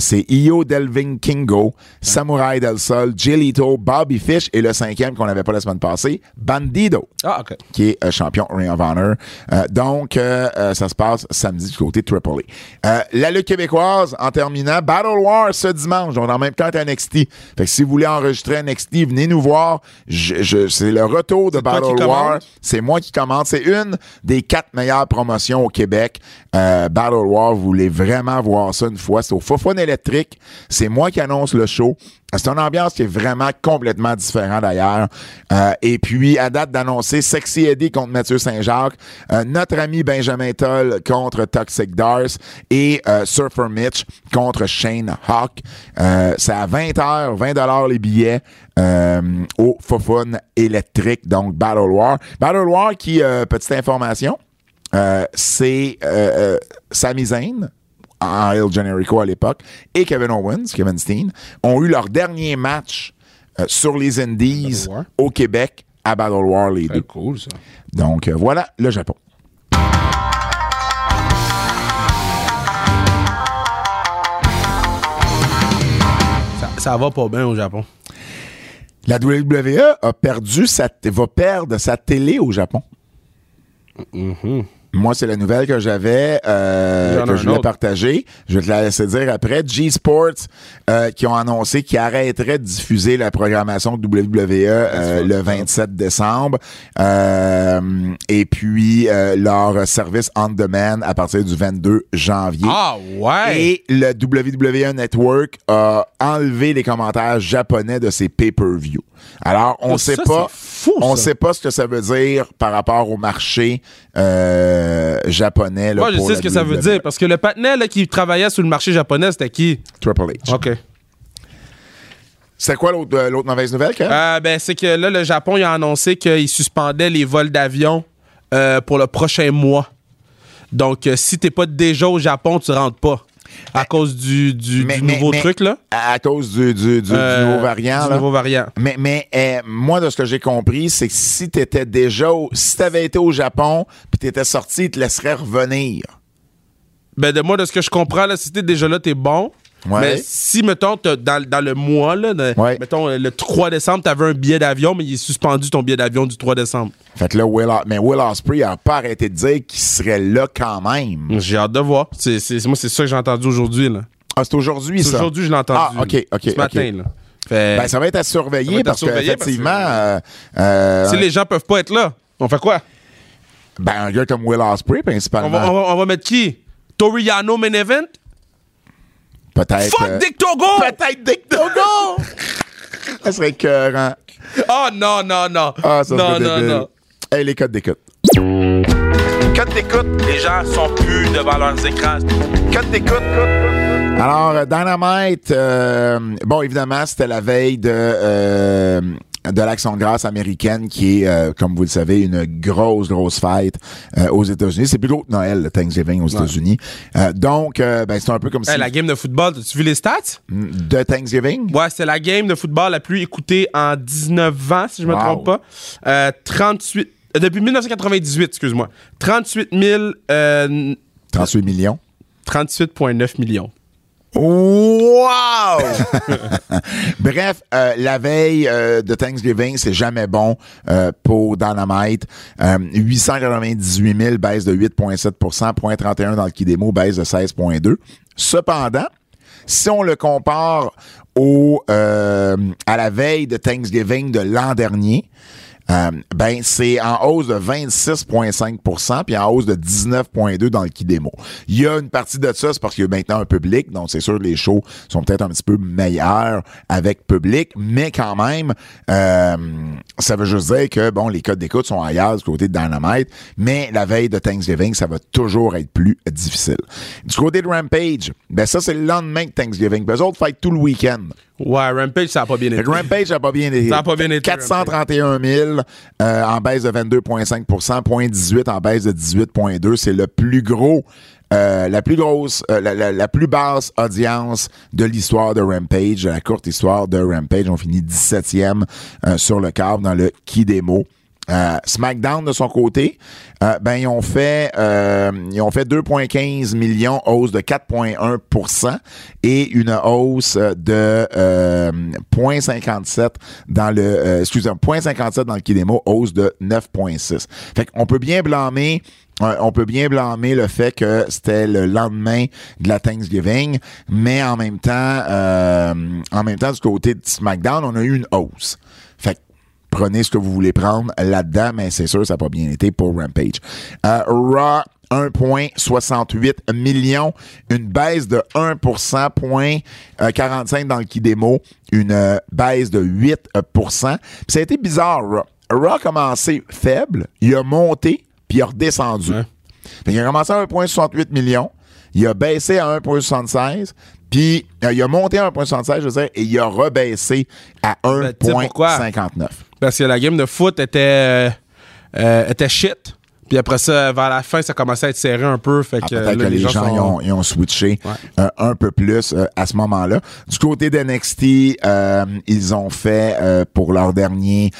B: c'est Io Delving Kingo, Samurai Del Sol, Gilito, Bobby Fish et le cinquième qu'on n'avait pas la semaine passée, Bandido
C: Ah, OK.
B: qui est champion Ring of Honor. Donc, euh, ça se passe samedi du côté de Tripoli. Euh, la lutte québécoise, en terminant, Battle War ce dimanche, donc en même temps que NXT. Fait que si vous voulez enregistrer NXT, venez nous voir. Je, je- c'est le retour de Battle War. C'est moi qui commande. C'est une des quatre meilleures promotions au Québec. Euh, Battle War, vous voulez vraiment voir ça une fois. C'est au Fofone électrique. C'est moi qui annonce le show. C'est une ambiance qui est vraiment complètement différente d'ailleurs. Euh, et puis, à date d'annoncer Sexy Eddie contre Mathieu Saint-Jacques, euh, notre ami Benjamin Toll contre Toxic Dars et euh, Surfer Mitch contre Shane Hawk. C'est à 20h, 20 les billets au Fofone électrique, donc Battle War. Battle War qui, petite information, c'est Sami Zayn, en El Generico à l'époque, et Kevin Owens, Kevin Steen, ont eu leur dernier match euh, sur les Indies au Québec à Battle War, les deux.
C: cool, ça.
B: Donc euh, voilà le Japon.
C: ça. Ça va pas bien au Japon.
B: La WWE a perdu sa, va perdre sa télé au Japon. Moi, c'est la nouvelle que j'avais, euh, que je voulais partager. Je vais te la laisser dire après. G-Sports, euh, qui ont annoncé qu'ils arrêteraient de diffuser la programmation de WWE euh, le 27 décembre. Euh, et puis, euh, leur service on-demand à partir du 22 janvier.
C: Ah, ouais!
B: Et le WWE Network a enlevé les commentaires japonais de ses pay-per-view. Alors, on
C: Oh,
B: sait pas,
C: fou,
B: on sait pas ce que ça veut dire par rapport au marché euh, japonais. là,
C: Moi, je
B: pour
C: sais ce que ça veut
B: WWE.
C: dire. Parce que le patinet là, qui travaillait sur le marché japonais, c'était qui?
B: Triple H.
C: OK.
B: C'est quoi l'autre euh, mauvaise nouvelle, Kev?
C: Euh, ben, c'est que là, le Japon, il a annoncé qu'il suspendait les vols d'avion euh, pour le prochain mois. Donc, euh, si t'es pas déjà au Japon, tu rentres pas. À cause du, du,
B: mais-
C: du
B: mais-
C: nouveau
B: mais-
C: truc, là?
B: À, cause du, du, du- du
C: Euh,
B: nouveau variant.
C: Du nouveau variant.
B: Mais, mais euh, moi, de ce que j'ai compris, c'est que si t'étais déjà au, si t'avais été au Japon puis t'étais sorti, ils te laisseraient revenir.
C: Ben, de moi, de ce que je comprends, là, si t'es déjà là, t'es bon.
B: Ouais.
C: Mais si, mettons, dans, dans le mois, là, de-
B: Ouais.
C: mettons, euh, le 3 décembre, t'avais un billet d'avion, mais il est suspendu ton billet d'avion du 3 décembre.
B: Fait que là, Will, mais Will Ospreay a pas arrêté de dire qu'il serait là quand même.
C: J'ai hâte de voir. Moi, c'est ça que j'ai entendu aujourd'hui.
B: Ah, c'est aujourd'hui,
C: C'est
B: ça?
C: Aujourd'hui, je l'ai entendu.
B: Ah, ok, ok,
C: Ce matin, là. Fait-
B: Ben, ça va être à surveiller
C: être
B: parce que
C: surveiller parce
B: effectivement,
C: que-
B: euh, euh,
C: si les gens peuvent pas être là, on fait quoi?
B: ben, un gars comme Will Ospreay,
C: On
B: principalement,
C: va, on va- on va mettre qui? Toriano main event?
B: Peut-être.
C: Fuck
B: euh,
C: Dick Togo!
B: Peut-être Dick Togo! ça serait écœurant.
C: Oh non, non, non.
B: Ah, ça
C: non,
B: serait
C: non,
B: débile.
C: non.
B: Hey, les codes d'écoute.
C: Quand t'écoutes, les gens sont plus devant leurs écrans. Quand t'écoutes,
B: Alors, Dynamite, euh, bon, évidemment, c'était la veille de, euh, de l'Action de grâce américaine qui est, euh, comme vous le savez, une grosse, grosse fête euh, aux États-Unis. C'est plus gros que Noël, le Thanksgiving aux États-Unis. Euh, donc, ben, c'est un peu comme si...
C: Hey, la game de football, as-tu vu les stats?
B: De Thanksgiving?
C: Ouais, c'est la game de football la plus écoutée en 19 ans, si je me
B: Wow.
C: trompe pas. Euh, 38. euh, Depuis 1998, excuse-moi. 38 000. euh,
B: 38 millions.
C: 38,9 millions.
B: Wow! Bref, euh, la veille euh, de Thanksgiving, c'est jamais bon euh, pour Dynamite. Euh, 898 000 baisse de 8,7% 0,31 dans le Kidemo, baisse de 16,2% Cependant, si on le compare au euh, à la veille de Thanksgiving de l'an dernier, euh, ben c'est en hausse de 26,5% puis en hausse de 19,2 dans le Kidemo. Il y a une partie de ça, c'est parce qu'il y a maintenant un public, donc c'est sûr les shows sont peut-être un petit peu meilleurs avec public, mais quand même, euh, ça veut juste dire que bon, les codes d'écoute sont ailleurs du côté de Dynamite, mais la veille de Thanksgiving, ça va toujours être plus difficile. Du côté de Rampage, ben ça c'est le lendemain de Thanksgiving. Ben, eux autres tout le week-end.
C: Ouais, Rampage, ça a pas bien été.
B: Rampage n'a pas bien été.
C: Ça a pas bien été,
B: 431 000 euh, en baisse de 22,5 point 18 en baisse de 18,2 C'est le plus gros, euh, la plus grosse, euh, la, la- la plus basse audience de l'histoire de Rampage, la courte histoire de Rampage. On finit 17e euh, sur le câble dans le qui démo. Euh, SmackDown de son côté, euh, ben ils ont fait euh, ils ont fait 2,15 millions, hausse de 4,1% et une hausse de euh, 0,57 dans le excusez-moi 0,57 dans le Kidemo, hausse de 9,6. Fait qu'on peut bien blâmer on peut bien blâmer le fait que c'était le lendemain de la Thanksgiving, mais en même temps, en même temps du côté de SmackDown, on a eu une hausse. Prenez ce que vous voulez prendre là-dedans, mais c'est sûr, ça n'a pas bien été pour Rampage. Euh, Raw, 1,68 millions, une baisse de 1 point euh, 45 dans le Kidemo, une euh, baisse de 8 Puis Ça a été bizarre, Raw. Raw a commencé faible, il a monté, puis il a redescendu. Qu'il a commencé à 1,68 millions, il a baissé à 1,76, puis euh, il a monté à 1,76, je veux dire, et il a rebaissé à
C: Ben, tu sais pourquoi?
B: 1,59.
C: Parce que la game de foot était, euh, euh, était shit. Puis après ça, vers la fin, ça commençait à être serré un peu. Fait
B: Ah,
C: que
B: Peut-être
C: là,
B: que les, gens,
C: sont-
B: ils ont, ont switché
C: Ouais.
B: euh, un peu plus euh, à ce moment-là. Du côté d'NXT, euh, ils ont fait pour leur dernier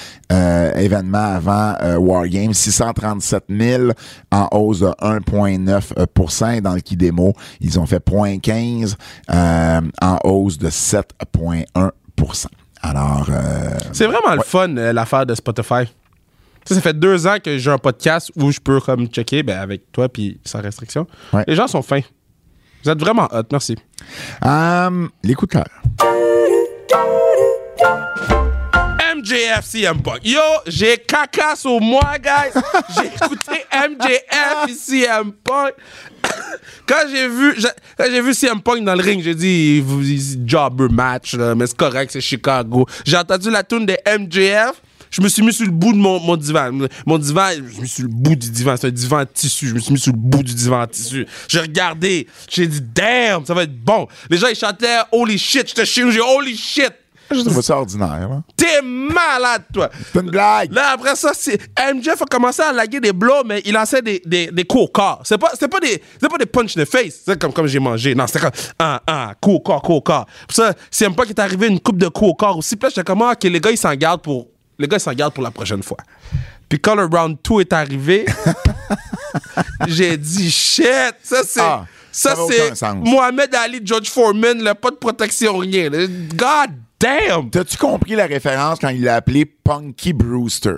B: événement avant euh, Wargame 637 000 en hausse de 1,9 et dans le qui démo, ils ont fait 0,15 euh, en hausse de 7,1 Alors, euh,
C: C'est vraiment le fun, l'affaire de Spotify. Ça, ça fait deux ans que j'ai un podcast où je peux comme checker ben, avec toi puis sans restriction.
B: Ouais.
C: Les gens sont fins. Vous êtes vraiment hot, merci.
B: euh, les coups de cœur.
C: MJF CM Punk. Yo, j'ai caca sur moi, guys. J'ai écouté MJF CM Punk. Quand j'ai vu, j'ai- quand j'ai vu CM Punk dans le ring, j'ai dit, jobber match, là, mais c'est correct, c'est Chicago. J'ai entendu la tune de MJF. Je me suis mis sur le bout de mon, mon divan. Mon divan, je me suis mis sur le bout du divan. C'est un divan en tissu. Je me suis mis sur le bout du divan en tissu. J'ai regardé. J'ai dit, damn, ça va être bon. Les gens, ils chantaient Holy shit. J'étais chez nous, j'ai Holy shit.
B: Je trouve ça ordinaire. là.
C: T'es malade, toi.
B: C'est une blague.
C: Là, après ça, c'est MJF a commencé à laguer des blows, mais il lançait des, des, des coups au corps. C'est pas, c'est pas des, c'est pas des punch in the face. C'est comme, comme j'ai mangé. Non, c'était comme, un, un, coup au corps, coup au corps. Pour ça, c'est même pas qu'il est arrivé une coupe de coups au corps aussi. Puis là, j'étais comme, ah, ok, les gars, ils s'en gardent pour, les gars, ils s'en gardent pour la prochaine fois. Puis quand le round 2 est arrivé, j'ai dit, shit, ça c'est,
B: Ah,
C: ça, c'est. Mohamed Ali, George Foreman, là, pas de protection, rien. là. God damn!
B: T'as-tu compris la référence quand il l'a appelé Punky Brewster?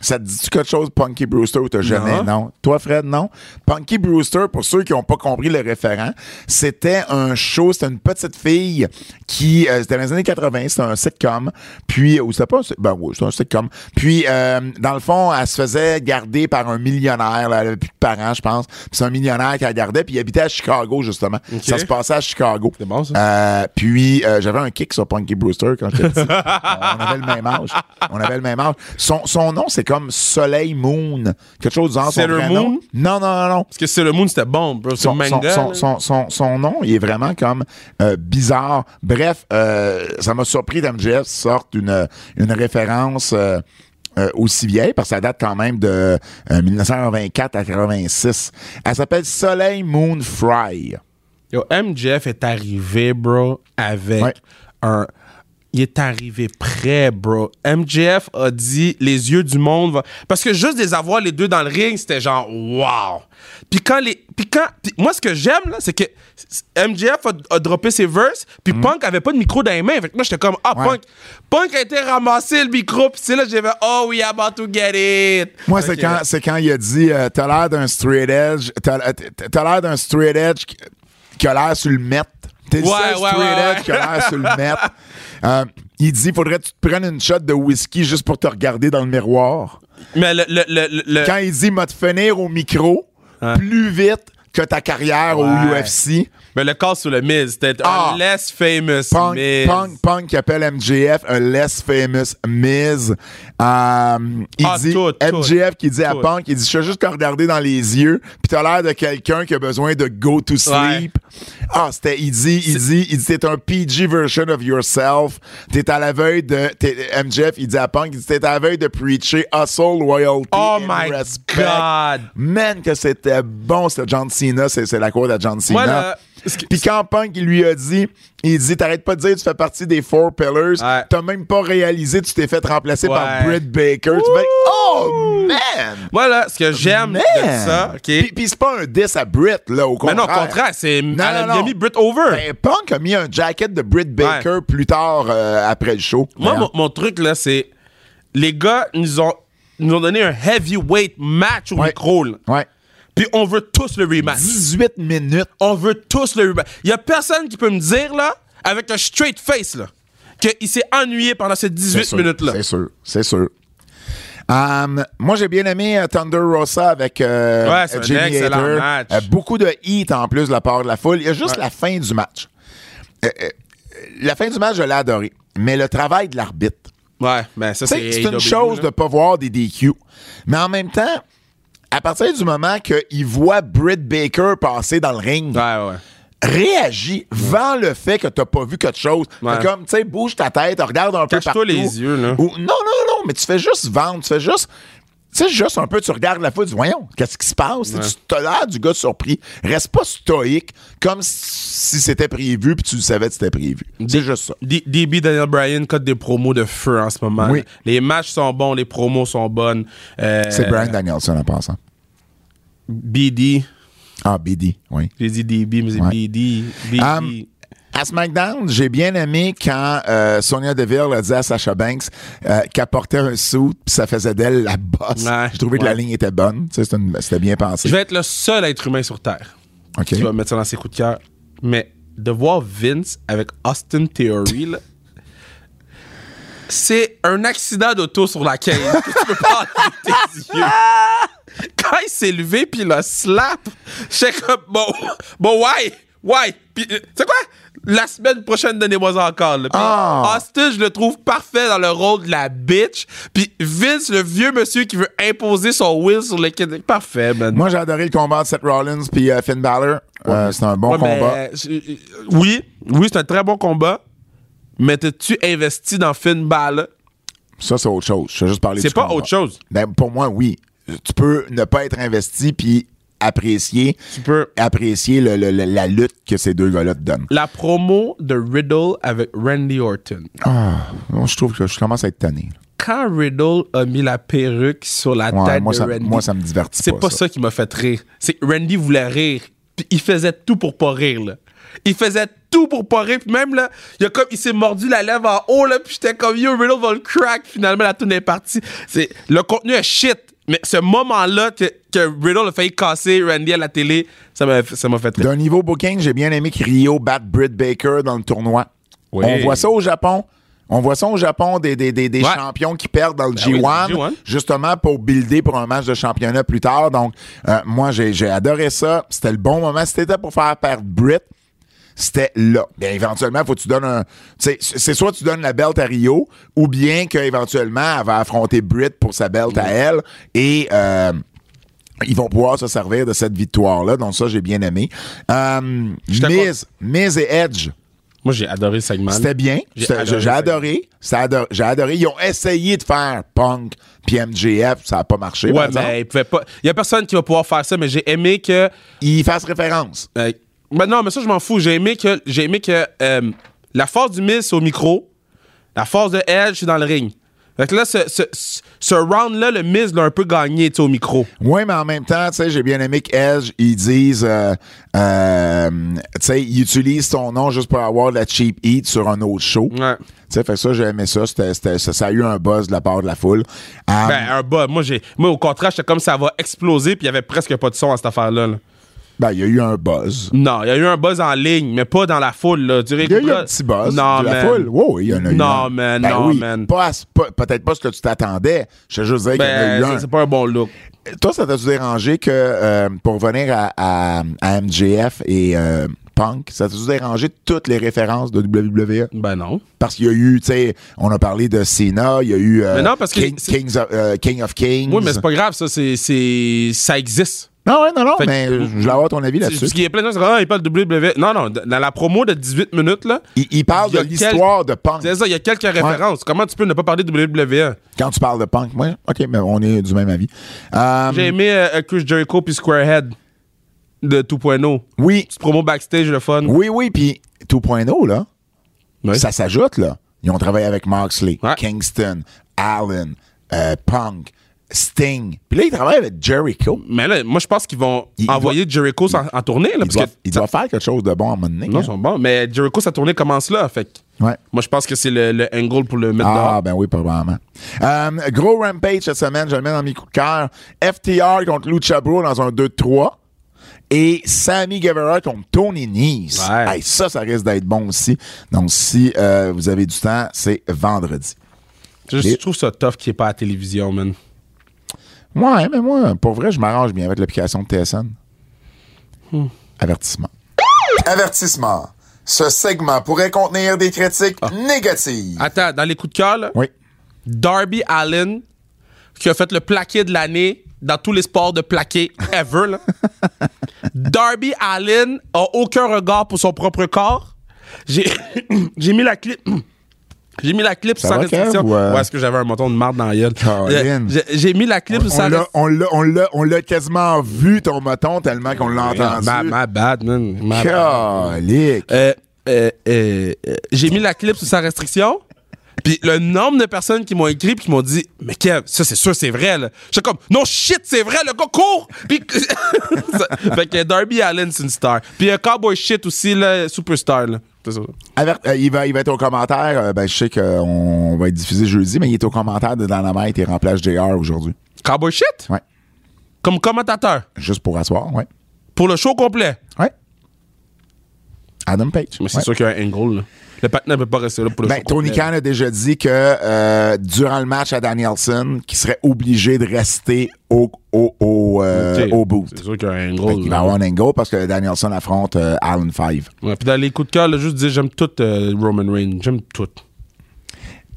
B: Ça te dit-tu quelque chose, Punky Brewster, ou t'as jamais? Non. Toi, Fred, non? Punky Brewster, pour ceux qui n'ont pas compris le référent, c'était un show, c'était une petite fille qui, euh, c'était dans les années 80, c'était un sitcom, puis, ou c'était pas un sit- ben oui, c'était un sitcom. Puis, euh, dans le fond, elle se faisait garder par un millionnaire, là, elle avait plus de parents, je pense. Puis c'est un millionnaire qui la gardait, puis il habitait à Chicago, justement. Ça se passait à Chicago.
C: C'est bon, ça.
B: Euh, puis j'avais un kick sur Punky Brewster quand j'étais petit. on avait le même âge. On avait le même âge. Son, son nom, c'est comme Soleil Moon. Quelque chose genre. son nom.
C: Moon?
B: Non, non, non, non.
C: Parce que c'est le Moon, c'était bon, bro.
B: Son, son,
C: manga.
B: son,
C: là.
B: son, son- son nom, il est vraiment comme euh, bizarre. Bref, euh, ça m'a surpris d'MGF sorte une, une référence euh, aussi vieille, parce que ça date quand même de euh, 1924 à 86. Elle s'appelle Soleil Moon Fry.
C: Yo, MJF est arrivé, bro, avec
B: Ouais.
C: un. Il est arrivé prêt, bro. MJF a dit les yeux du monde. va- Parce que juste de les avoir les deux dans le ring, c'était genre wow. Puis quand les. Puis quand. puis moi, ce que j'aime, là, c'est que MJF a, a droppé ses verses, puis Punk avait pas de micro dans les mains. Fait que moi, j'étais comme, ah,
B: Mm. Ouais.
C: Punk. Punk a été ramassé le micro, puis c'est là j'ai fait, oh, we about to get it.
B: Moi, c'est quand, c'est quand il a dit euh, T'as l'air d'un straight edge. T'as, l'air d'un straight edge qui, a l'air sur le met. T'es le
C: Ouais,
B: seul
C: ouais,
B: straight
C: ouais,
B: edge
C: ouais.
B: qui a l'air sur le met. Euh, il dit Faudrait que tu te prennes une shot de whisky juste pour te regarder dans le miroir.
C: Mais le. le, le, le-
B: Quand il dit M'a te finir au micro plus vite que ta carrière au. UFC.
C: Mais le cas sur le Miz, c'était
B: Ah.
C: un less famous
B: Punk,
C: Miz.
B: Punk, Punk qui appelle MJF un less famous Miz. Euh, il
C: Ah,
B: dit
C: tout, tout,
B: MJF qui dit à
C: tout.
B: Punk, il dit je veux juste te regarder dans les yeux, puis t'as l'air de quelqu'un qui a besoin de go to sleep. Ah, c'était il dit il dit il dit t'es un PG version of yourself. T'es à la veille de MJF, il dit à Punk, il dit t'es à la veille de preacher hustle, loyalty
C: Oh my
B: respect.
C: God.
B: Man que c'était bon, c'était John Cena, c'est la cour de John Cena.
C: Ce
B: Puis quand Punk il lui a dit, il dit t'arrêtes pas de dire tu fais partie des Four Pillars,
C: Ouais.
B: t'as même pas réalisé tu t'es fait remplacer par. Britt Baker. Tu fais oh man,
C: Moi, là, ce que j'aime de ça, OK?
B: Puis, puis c'est pas un diss à Britt là au
C: mais
B: contraire.
C: non, au contraire, c'est.
B: Non,
C: elle a- mis Britt over.
B: Ben, Punk a mis un jacket de Britt Baker plus tard euh, après le show.
C: Moi, mon, mon truc, là, c'est. Les gars nous ont, nous ont donné un heavyweight match au micro, là.
B: ouais.
C: Puis on veut tous le rematch.
B: 18 minutes.
C: On veut tous le rematch. Il y a personne qui peut me dire, là, avec un straight face, là, qu'il s'est ennuyé pendant ces
B: C'est
C: 18
B: sûr,
C: minutes-là.
B: C'est sûr, c'est sûr. Um, moi, j'ai bien aimé euh, Thunder Rosa avec euh,
C: Ouais, c'est un excellent match.
B: Euh, beaucoup de heat en plus de la part de la foule. Il y a juste la fin du match. Euh, la fin du match, je l'ai adoré. Mais le travail de l'arbitre.
C: Ouais, ben ça, c'est.
B: une chose
C: là.
B: de ne pas voir des DQ. Mais en même temps, à partir du moment qu'il voit Britt Baker passer dans le ring,
C: Ouais, ouais.
B: réagis, vends le fait que t'as pas vu quelque chose.
C: Ouais.
B: Comme, tu sais, bouge ta tête, regarde un peu
C: Cache-toi
B: partout.
C: les yeux, là.
B: Ou- non, non, non, mais tu fais juste vendre, tu fais juste... Tu sais, juste un peu, tu regardes la foule, tu dis, voyons, qu'est-ce qui se passe? Tu as l'air du gars surpris. Reste pas stoïque, comme si c'était prévu, puis tu le savais que c'était prévu. C'est juste ça.
C: D- DB Daniel Bryan code des promos de feu en ce moment.
B: Oui.
C: Les matchs sont bons, les promos sont bonnes. Euh,
B: C'est Brian Danielson en passant.
C: BD.
B: Ah, BD, oui.
C: J'ai dit DB, mais c'est
B: Ouais.
C: BD. BD.
B: Um, à SmackDown, j'ai bien aimé quand euh, Sonia Deville a dit à Sasha Banks euh, qu'elle portait un suit puis ça faisait d'elle la bosse.
C: Ouais,
B: j'ai trouvé que la ligne était bonne. C'était bien pensé.
C: Je vais être le seul être humain sur Terre
B: OK.
C: qui va mettre ça dans ses coups de cœur. Mais de voir Vince avec Austin Theory, c'est un accident d'auto sur la caisse que tu peux pas tes yeux. Quand il s'est levé puis il a slap, j'étais comme, bon, bon, why? Why? Puis, euh, tu sais quoi? La semaine prochaine, donnez-moi ça encore. là. Puis
B: Ah.
C: Austin, je le trouve parfait dans le rôle de la bitch. Puis Vince, le vieux monsieur qui veut imposer son will sur le kid. Parfait, man.
B: Moi, j'ai adoré le combat de Seth Rollins puis euh, Finn Balor. Euh, C'était un bon
C: Ouais,
B: combat.
C: mais, euh, oui, oui, c'est un très bon combat. Mais t'es-tu investi dans Finn Balor?
B: Ça, c'est autre chose. Je vais juste parler
C: C'est pas
B: combat.
C: autre chose.
B: Ben, pour moi, oui. Tu peux ne pas être investi puis apprécier,
C: Tu peux.
B: apprécier le- le- le- la lutte que ces deux gars-là te donnent.
C: La promo de Riddle avec Randy Orton.
B: Ah, moi, je trouve que je commence à être tanné.
C: Quand Riddle a mis la perruque sur la
B: Ouais,
C: tête
B: moi,
C: de
B: ça,
C: Randy,
B: moi, ça me divertit
C: c'est
B: pas.
C: pas
B: ça.
C: ça qui m'a fait rire. C'est Randy voulait rire. Puis il faisait tout pour pas rire, là. Il faisait tout pour pas rire. Puis même, là, il, a comme, il s'est mordu la lèvre en haut, là. Puis j'étais comme, yo, Riddle va le crack. Finalement, la tune est partie. C'est, le contenu est shit. Mais ce moment-là que, que Riddle a failli casser Randy à la télé, ça m'a, ça m'a fait rire.
B: D'un niveau booking, j'ai bien aimé que Rio batte Britt Baker dans le tournoi.
C: Oui.
B: On voit ça au Japon. On voit ça au Japon, des, des, des, des
C: Ouais.
B: champions qui perdent dans le
C: Ben oui,
B: G1,
C: le G1.
B: justement pour builder pour un match de championnat plus tard. Donc, euh, moi, j'ai j'ai adoré ça. C'était le bon moment. C'était pour faire perdre Britt. C'était là. Bien, éventuellement, faut que tu donnes un. C'est soit tu donnes la belt à Rio, ou bien qu'éventuellement, elle va affronter Britt pour sa belt à elle. Et. euh, ils vont pouvoir se servir de cette victoire-là. Donc, ça, j'ai bien aimé. Euh, Miz, Miz et Edge.
C: Moi, j'ai adoré le segment.
B: C'était bien.
C: J'ai adoré
B: J'ai adoré. Ils ont essayé de faire Punk puis MJF. Ça n'a pas marché.
C: Ouais, mais pas. Il y a personne qui va pouvoir faire ça, mais j'ai aimé que.
B: Ils fassent référence.
C: Euh, ben non, mais ça, je m'en fous. J'ai aimé que, j'ai aimé que euh, la force du Miz, c'est au micro. La force de Edge, c'est dans le ring. Fait que là, ce, ce, ce- round-là, le Miz l'a un peu gagné, au micro.
B: Oui, mais en même temps, tu sais, j'ai bien aimé qu'Edge, ils disent, euh, euh, tu sais, ils utilisent ton nom juste pour avoir de la cheap heat sur un autre show.
C: Ouais.
B: Tu sais, fait que ça, j'ai aimé ça. C'était, c'était- ça. Ça a eu un buzz de la part de la foule. Euh,
C: Ben, un bas. Moi, j'ai, moi, au contraire, j'étais comme ça va exploser, puis il y avait presque pas de son à cette affaire-là. là.
B: Ben, il y a eu un buzz.
C: Non, il y a eu un buzz en ligne, mais pas dans la foule, là.
B: Il y a eu un petit buzz
C: Non,
B: de la
C: man.
B: foule. Wow, il y en a eu
C: Non,
B: un.
C: man,
B: Ben
C: non,
B: oui,
C: man.
B: Peut-être pas ce que tu t'attendais. Je te juste dire qu'il y en a
C: Ben,
B: eu
C: ça,
B: un.
C: c'est pas un bon look.
B: Toi, ça t'a-tu dérangé que, euh, pour revenir à, à, à MJF et euh, Punk, ça t'a-tu dérangé toutes les références de WWE?
C: Ben non.
B: Parce qu'il y a eu, tu sais, on a parlé de Cena, il y a eu euh,
C: Mais non, parce que
B: King, Kings of, King of Kings.
C: Oui, mais c'est pas grave, ça, c'est, c'est, ça existe.
B: Non, ouais, non, non,
C: Fait que-
B: mais je voulais avoir ton avis là-dessus.
C: Qu'il y a plein de gens qui ah, il parle de WWE. Non, non, dans la promo de 18 minutes, là,
B: Il, il parle
C: Il
B: de l'histoire de Punk.
C: c'est ça, il y a quelques références. Comment tu peux ne pas parler de WWE?
B: Quand tu parles de Punk, moi, OK, mais on est du même avis. Euh,
C: J'ai aimé euh, Chris Jericho puis Squarehead de 2.0.
B: oui,
C: Petite promo backstage, le fun.
B: oui, oui, puis 2.0, là, ça s'ajoute, là. Ils ont travaillé avec Moxley,
C: Ouais.
B: Kingston, Allen, euh, Punk, Sting. Puis là, ils travaillent avec Jericho.
C: Mais là, moi, je pense qu'ils vont
B: Il- il
C: envoyer Jericho en, en tournée. Là, parce que
B: doivent faire quelque chose de bon à un moment donné.
C: Non,
B: hein.
C: ils sont bons. Mais Jericho, sa tournée commence là. Fait
B: Ouais.
C: moi, je pense que c'est le, le angle pour le mettre
B: Ah,
C: dehors.
B: ben oui, probablement. Euh, gros Rampage cette semaine, je le mets dans mes coups de cœur. FTR contre Lucha Bro dans un 2-3. Et Sammy Guevara contre Tony Nese.
C: Ouais.
B: Hey, ça, ça risque d'être bon aussi. Donc, si euh, vous avez du temps, c'est vendredi.
C: Je, je trouve ça tough qu'il n'y ait pas à la télévision, man.
B: Ouais, mais moi, pour vrai, je m'arrange bien avec l'application de TSN. Avertissement. Avertissement. Ce segment pourrait contenir des critiques négatives.
C: Attends, dans les coups de cœur, là,
B: Oui.
C: Darby Allen, qui a fait le plaqué de l'année dans tous les sports de plaqué ever. là. Darby Allen a aucun regard pour son propre corps. J'ai j'ai mis la clip. J'ai mis la clip sans restriction. Ouais, est-ce que j'avais un menton de marde dans la gueule? J'ai mis la clip
B: On
C: sans
B: l'a, on, l'a, quasiment vu, ton moton, tellement qu'on l'a entendu.
C: Ma, ma bad, man. Ma. Euh, euh, euh, j'ai mis la clip sous sa restriction. Puis le nombre de personnes qui m'ont écrit puis qui m'ont dit Mais Kev, ça c'est sûr, c'est vrai. J'étais comme Non shit, c'est vrai, le gars court! Puis. Fait que Darby Allen, c'est une star. Puis un Cowboy shit aussi, là, superstar. Là. C'est ça.
B: Avert- euh, il, va, il va être au commentaire. euh, ben, je sais qu'on va être diffusé jeudi, mais il est au commentaire de Dynamite et remplace JR aujourd'hui.
C: Cowboy shit?
B: Ouais.
C: Comme commentateur?
B: Juste pour asseoir, ouais.
C: Pour le show complet?
B: Ouais. Adam Page.
C: Mais c'est
B: Ouais.
C: sûr qu'il y a un angle. Là. Le patin ne peut pas rester là pour le
B: Ben, Tony. Khan a déjà dit que euh, durant le match à Danielson, qu'il serait obligé de rester au, au, au, euh, au boot.
C: C'est sûr qu'il y a un angle. là.
B: va avoir un angle parce que Danielson affronte euh, Allen 5.
C: Ouais, puis dans les coups de cœur, là, juste dire j'aime tout euh, Roman Reigns. J'aime tout.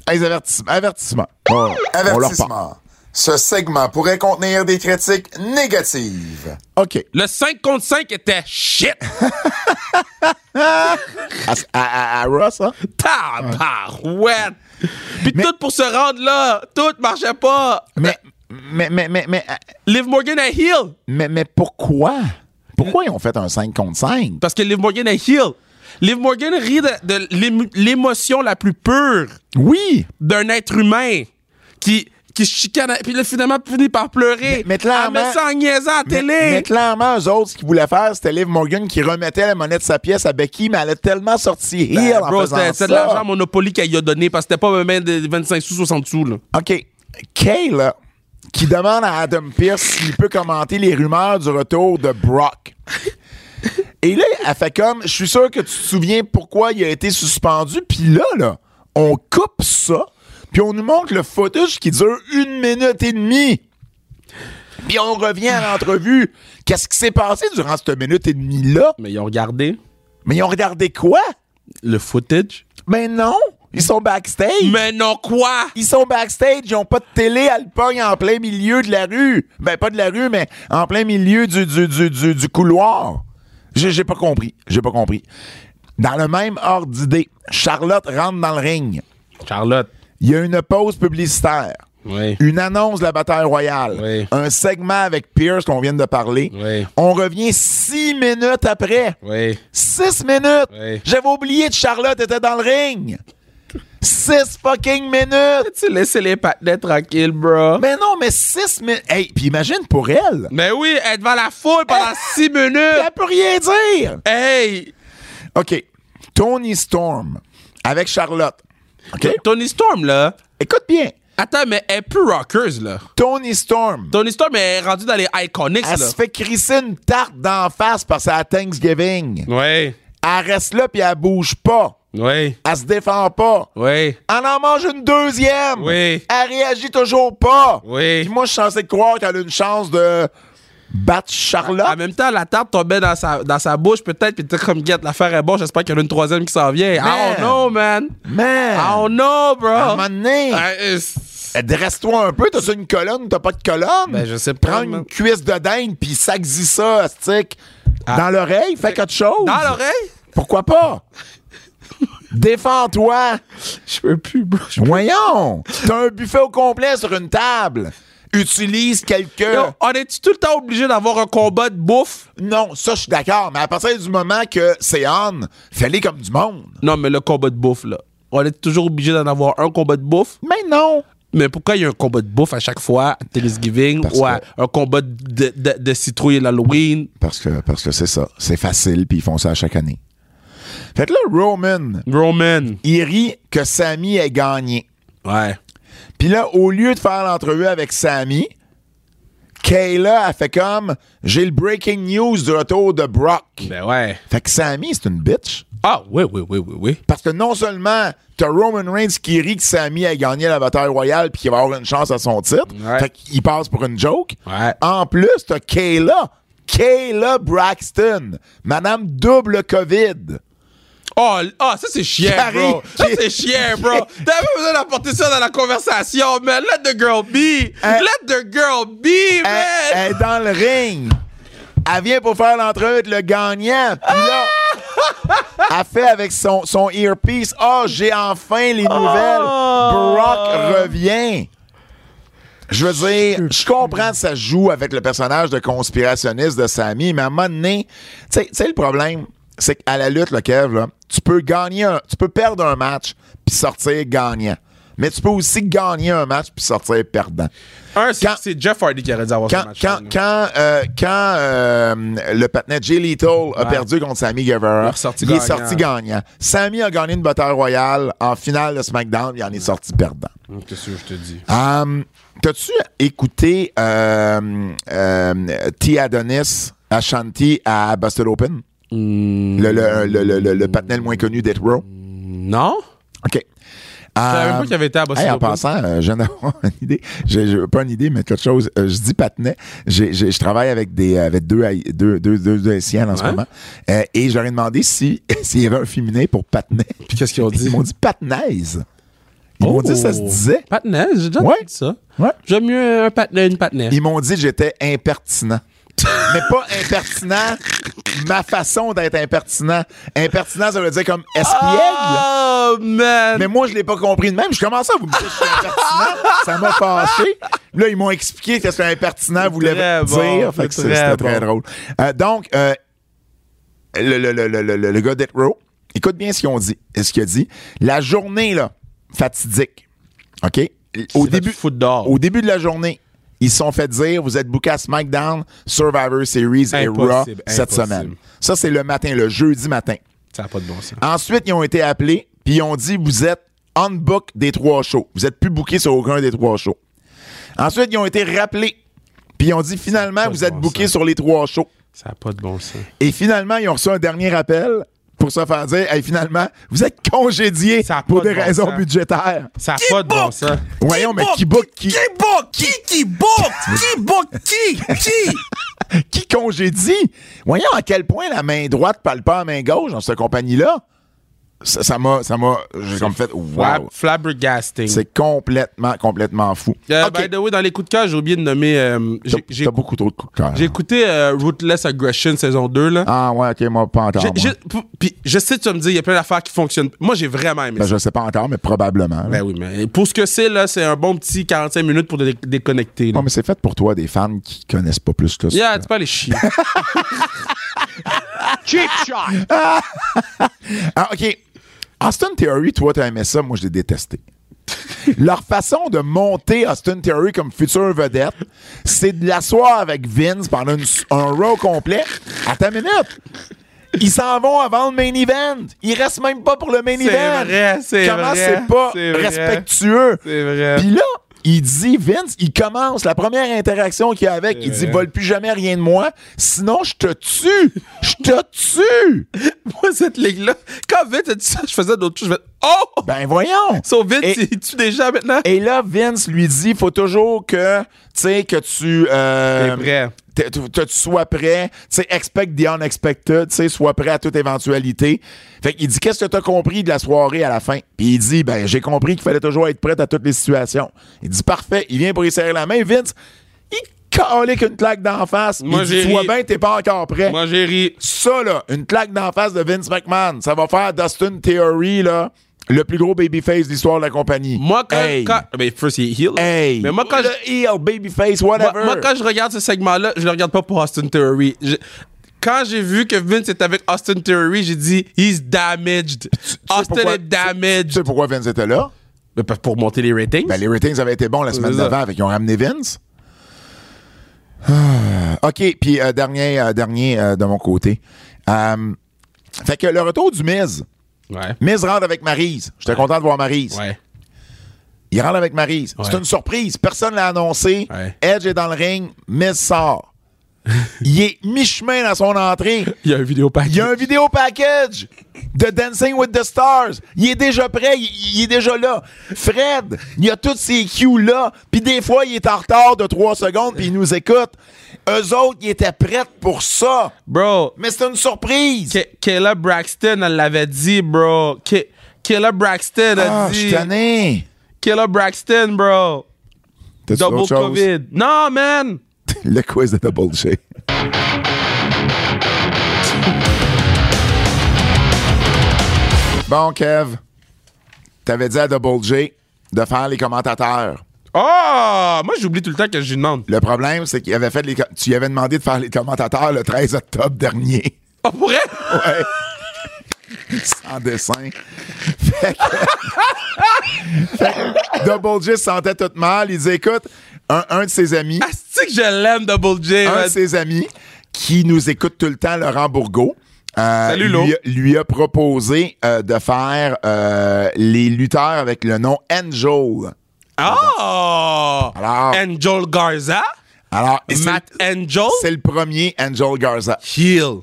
B: Avertissement. Avertissement. Oh, on leur parle.
A: Avertissement.
B: Ce segment pourrait contenir des critiques négatives. OK.
C: Le 5 contre 5 était shit.
B: À, à, à, à Raw, ça?
C: Tabarouette. Puis tout pour se rendre là, tout marchait pas.
B: Mais, mais, mais, mais, mais,
C: Liv Morgan est heel.
B: mais, mais pourquoi? Pourquoi ils ont fait un 5 contre 5?
C: Parce que Liv Morgan est heel. Liv Morgan rit de, de l'émo- l'émotion la plus pure
B: Oui!
C: d'un être humain qui, qui se puis là, finalement, finit par pleurer.
B: Mais- mais clairement-
C: Elle met ça en niaisant à la
B: Mais,
C: télé.
B: mais clairement, eux autres, ce qu'ils voulaient faire, c'était Liv Morgan qui remettait la monnaie de sa pièce à Becky, mais elle a tellement sorti
C: Ben,
B: en faisant ça.
C: c'était de l'argent Monopoly qu'elle y a donné parce que c'était pas même des 25 sous, 60 sous. Là.
B: OK. Kay, là, qui demande à Adam Pierce s'il peut commenter les rumeurs du retour de Brock. Et là, elle fait comme, je suis sûr que tu te souviens pourquoi il a été suspendu. Puis là, là, on coupe ça, puis on nous montre le footage qui dure une minute et demie. Puis on revient à l'entrevue. Qu'est-ce qui s'est passé durant cette minute et demie-là?
C: Mais ils ont regardé
B: Mais ils ont regardé quoi?
C: le footage?
B: Mais non! Ils sont backstage!
C: Mais non, quoi?
B: Ils sont backstage, ils ont pas de télé, elle pogne en plein milieu de la rue. Ben, pas de la rue, mais en plein milieu du, du, du, du, du couloir. J'ai j'ai pas compris. J'ai pas compris. Dans le même ordre d'idée, Charlotte rentre dans le ring.
C: Charlotte.
B: Il y a une pause publicitaire.
C: Oui.
B: Une annonce de la bataille royale.
C: Oui.
B: Un segment avec Pierce qu'on vient de parler.
C: Oui.
B: On revient six minutes après.
C: Oui.
B: Six minutes!
C: Oui.
B: J'avais oublié que Charlotte était dans le ring! Six fucking minutes!
C: Tu laissez les patinets tranquilles, bro?
B: Mais non, mais six minutes. Hey, puis imagine pour elle.
C: Mais oui, être devant la foule pendant 6 minutes.
B: Elle peut rien dire.
C: Hey!
B: OK. Tony Storm avec Charlotte.
C: Tony Storm, là.
B: Écoute bien.
C: Attends, mais elle est plus rockers, là.
B: Tony Storm.
C: Tony Storm est rendu dans les Iconics,
B: Elle
C: là.
B: se fait crisser une tarte d'en face parce que c'est à Thanksgiving.
C: Oui.
B: Elle reste là puis elle bouge pas.
C: Oui.
B: Elle se défend pas.
C: Oui.
B: Elle en mange une deuxième.
C: Oui.
B: Elle réagit toujours pas.
C: Oui.
B: Puis moi, je suis censé croire qu'elle a une chance de battre Charlotte.
C: En même temps, la tarte tombait dans sa, dans sa bouche, peut-être, puis t'es comme, guette, l'affaire est bonne, j'espère qu'il y en a une troisième qui s'en vient. I
B: Man.
C: don't know, man.
B: Man.
C: I don't know, bro.
B: À un moment donné,
C: Euh, c'est-
B: dresse-toi un peu. T'as une colonne, t'as pas de colonne?
C: Ben, je sais pas,
B: Prends
C: man.
B: une cuisse de dinde puis saxis ça, stick,
C: Ah.
B: dans l'oreille, fais quelque chose.
C: Dans l'oreille?
B: Pourquoi pas? Défends-toi.
C: Je peux plus, bro.
B: Voyons. T'as un buffet au complet sur une table. Utilise quelqu'un.
C: On est tout le temps obligé d'avoir un combat de bouffe?
B: Non, ça, je suis d'accord. Mais à partir du moment que c'est on, fais-les comme du monde.
C: Non, mais le combat de bouffe, là. On est toujours obligé d'en avoir un combat de bouffe?
B: Mais non.
C: Mais pourquoi il y a un combat de bouffe à chaque fois à Thanksgiving
B: Parce
C: ou à
B: que-
C: un combat de, de, de citrouille et l'Halloween?
B: Parce que parce que c'est ça. C'est facile, puis ils font ça à chaque année. Fait que là, Roman,
C: Roman.
B: il rit que Sammy ait gagné.
C: Ouais.
B: Puis là, au lieu de faire l'entrevue avec Sammy, Kayla a fait comme j'ai le breaking news du retour de Brock.
C: Ben ouais.
B: Fait que Sammy, c'est une bitch.
C: Ah, oui, oui, oui, oui, oui.
B: Parce que non seulement t'as Roman Reigns qui rit que Sammy a gagné la bataille royale puis qu'il va avoir une chance à son titre.
C: Ouais.
B: Fait qu'il passe pour une joke.
C: Ouais.
B: En plus, t'as Kayla. Kayla Braxton. Madame double COVID.
C: Oh, ah, ça c'est
B: arrive,
C: bro. Ça c'est chiant, bro. T'as pas besoin d'apporter ça dans la conversation, man. Let the girl be.
B: Hein?
C: Let the girl be,
B: Elle,
C: man.
B: elle est dans le ring. Elle vient pour faire l'entrevue avec le gagnant. Puis là, elle fait avec son, son earpiece Ah, j'ai enfin les nouvelles. Brock revient. Je veux dire, je comprends que ça joue avec le personnage de conspirationniste de Sammy, mais à un moment donné, tu sais, le problème, c'est qu'à la lutte, le Kev, là, tu peux gagner un, tu peux perdre un match puis sortir gagnant. Mais tu peux aussi gagner un match puis sortir perdant.
C: Un, c'est
B: Quand-
C: c'est Jeff Hardy qui aurait dû avoir ce
B: Quand,
C: match.
B: quand, quand, euh, quand euh, le patinet Jay Lethal a
C: Ouais.
B: perdu contre Sammy Guevara,
C: Il est
B: il sorti gagnant. Sammy a gagné une bataille royale en finale de SmackDown, il en est sorti perdant.
C: Qu'est-ce que je te dis?
B: Um, T'as-tu écouté euh, euh, T. Adonis Ashanti à Busted Open? Le, le, le, le, le, le moins connu d'Hit Row?
C: Non?
B: OK.
C: Je savais même
B: Euh,
C: pas qu'il avait été à Boston
B: Hey, en
C: Open.
B: passant, euh, je viens d'avoir une idée. J'ai, j'ai- pas une idée, mais quelque chose. Euh, je dis patinet. J'ai, j'ai- je travaille avec des avec deux, haï- deux, deux, deux, deux Haïtiennes en ce
C: Ouais.
B: moment. Euh, et je leur ai demandé si, s'il y avait un féminin pour patinet.
C: Puis qu'est-ce qu'ils ont dit?
B: Ils m'ont dit patnaise. Ils m'ont dit que ça se disait.
C: Patinet, j'ai déjà
B: Ouais.
C: dit ça.
B: Ouais.
C: J'aime mieux un patinet, une patinet.
B: Ils m'ont dit que j'étais impertinent. Mais pas impertinent, ma façon d'être impertinent. Impertinent, ça veut dire comme espiègle.
C: Oh, man!
B: Mais moi, je l'ai pas compris de même. Je commençais à vous me dire que j'étais impertinent. Ça m'a fâché. Là, ils m'ont expliqué qu'est-ce qu'un impertinent voulait dire.
C: bon,
B: Fait que
C: c'est
B: c'est-
C: très
B: c'était très drôle. Euh, donc, euh, le, le, le, le, le, le gars Death Row, écoute bien ce qu'ils ont dit. Ce qu'il a dit. La journée, là, fatidique. OK? Début, au début de la journée, ils se sont fait dire vous êtes booké à SmackDown, Survivor Series et Raw cette
C: impossible.
B: semaine. Ça, c'est le matin, le jeudi matin.
C: Ça n'a pas de bon sens.
B: Ensuite, ils ont été appelés, puis ils ont dit vous êtes on book des trois shows. Vous êtes plus booké sur aucun des trois shows. Ensuite, ils ont été rappelés, puis ils ont dit finalement vous êtes
C: bon
B: booké sur les trois shows.
C: Ça n'a pas de bon sens.
B: Et finalement, ils ont reçu un dernier appel pour se faire dire hey, finalement, vous êtes
C: a
B: pour
C: de
B: des
C: bon
B: raisons
C: sens.
B: budgétaires.
C: Ça n'a pas de bon sens.
B: Voyons, mais qui book qui?
A: Qui book? Qui qui book? Qui book? Qui? Qui?
B: qui congédie? Voyons à quel point la main droite parle pas à la main gauche dans cette compagnie-là. Ça m'a, ça m'a, j'ai comme fait, wow.
C: Flabbergasting.
B: C'est complètement, complètement fou.
C: Euh. By the way, dans les coups de cœur, j'ai oublié de nommer. euh, j'ai-
B: beaucoup trop de coups de cœur.
C: j'ai écouté euh, Ruthless Aggression saison 2. Là.
B: Ah ouais, ok, moi pas encore.
C: Puis je sais, tu vas me dire, il y a plein d'affaires qui fonctionnent. Moi, j'ai vraiment aimé
B: Ben,
C: ça.
B: je sais pas encore, mais probablement. là.
C: Ben oui, mais pour ce que c'est, là, c'est un bon petit 45 minutes pour dé- déconnecter. là.
B: Non, mais c'est fait pour toi, des fans qui connaissent pas plus que ça.
C: Yeah, tu peux aller chier.
A: Cheap shot.
B: Ah, OK. Austin Theory, toi, t'as aimé ça, moi, je l'ai détesté. Leur façon de monter Austin Theory comme future vedette, c'est de l'asseoir avec Vince pendant une- un row complet. Attends une minute. Ils s'en vont avant le main event. Ils restent même pas pour le main
C: C'est
B: event.
C: vrai, c'est
B: Comment
C: vrai,
B: c'est pas
C: c'est vrai.
B: respectueux?
C: C'est vrai.
B: Puis là, il dit, Vince, il commence la première interaction qu'il y a avec, il dit,
C: vrai.
B: vole plus jamais rien de moi, sinon je te tue. Je te tue.
C: Moi, cette ligue-là, quand Vince a dit ça, je faisais d'autres choses. Je fais Oh!
B: Ben voyons.
C: So Vince,
B: Et-
C: il tue gens maintenant?
B: Et là, Vince lui dit, faut toujours que, tu sais, que tu... Euh,
C: T'es prêt.
B: Tu- que tu sois prêt, tu sais, expect the unexpected, tu sais, sois prêt à toute éventualité. Fait qu'il dit, qu'est-ce que t'as compris de la soirée à la fin? Puis il dit, ben, j'ai compris qu'il fallait toujours être prêt à toutes les situations. Il dit, parfait. Il vient pour y serrer la main. Vince, il calait qu'une claque d'en face.
C: Moi,
B: il
C: j'ai
B: dit, tu
C: ri.
B: bien, t'es pas encore prêt.
C: Moi, j'ai ri.
B: Ça, là, une claque d'en face de Vince McMahon, ça va faire Dustin Theory, là, le plus gros babyface de l'histoire de la compagnie.
C: Moi, quand.
B: Hey.
C: quand ben, first, il est heel.
B: Hey!
C: Mais moi, quand
B: le
C: je-
B: heel, babyface, whatever.
C: moi, quand je regarde ce segment-là, je le regarde pas pour Austin Theory. Je- quand j'ai vu que Vince était avec Austin Theory, j'ai dit, he's damaged. Austin
B: pourquoi-
C: est damaged.
B: Tu sais pourquoi Vince était là?
C: Pour monter les ratings.
B: Ben, les ratings avaient été bons la semaine d'avant, fait qu'ils ont ramené Vince. Ah, OK, puis euh, dernier, euh, dernier euh, de mon côté. Fait que le retour du Miz.
C: Ouais.
B: Miz rentre avec Maryse. J'étais content de voir Maryse.
C: Ouais.
B: Il rentre avec Maryse. C'est
C: Ouais.
B: une surprise. Personne l'a annoncé.
C: Ouais.
B: Edge est dans le ring. Miz sort. il est mi-chemin dans son entrée.
C: Il y a un vidéo pack.
B: Il y a un vidéo package de Dancing with the Stars. Il est déjà prêt, il, il est déjà là. Fred, il y a tous ces cues là, puis des fois il est en retard de 3 secondes puis il nous écoute. Eux autres, ils étaient prêts pour ça.
C: Bro,
B: Mais c'est une surprise.
C: Ke- Kayla Braxton, elle l'avait dit, bro. Ke- Kayla Braxton a
B: Ah, je suis
C: dit.
B: tanné.
C: Kayla Braxton, bro. Double? COVID. Non, man.
B: Le quiz de Double J. bon, Kev, t'avais dit à Double J de faire les commentateurs.
C: Oh, moi, j'oublie tout le temps que je lui demande.
B: Le problème, c'est qu'il avait fait les. Tu lui avais demandé de faire les commentateurs le 13 octobre dernier.
C: Oh, pour vrai?
B: Ouais. Sans dessin. Fait que, Fait que Double J se sentait tout mal. Il disait écoute, un, un de ses amis,
C: Asti que je l'aime, Double J.
B: un de ses amis qui nous écoute tout le temps, Laurent Bourgault. euh,
C: Salut, Lo.
B: lui, lui a proposé euh, de faire euh, les lutteurs avec le nom Angel.
C: Oh!
B: Alors-
C: Angel Garza?
B: Alors, c'est-
C: Matt Angel?
B: c'est le premier Angel Garza.
C: Heel.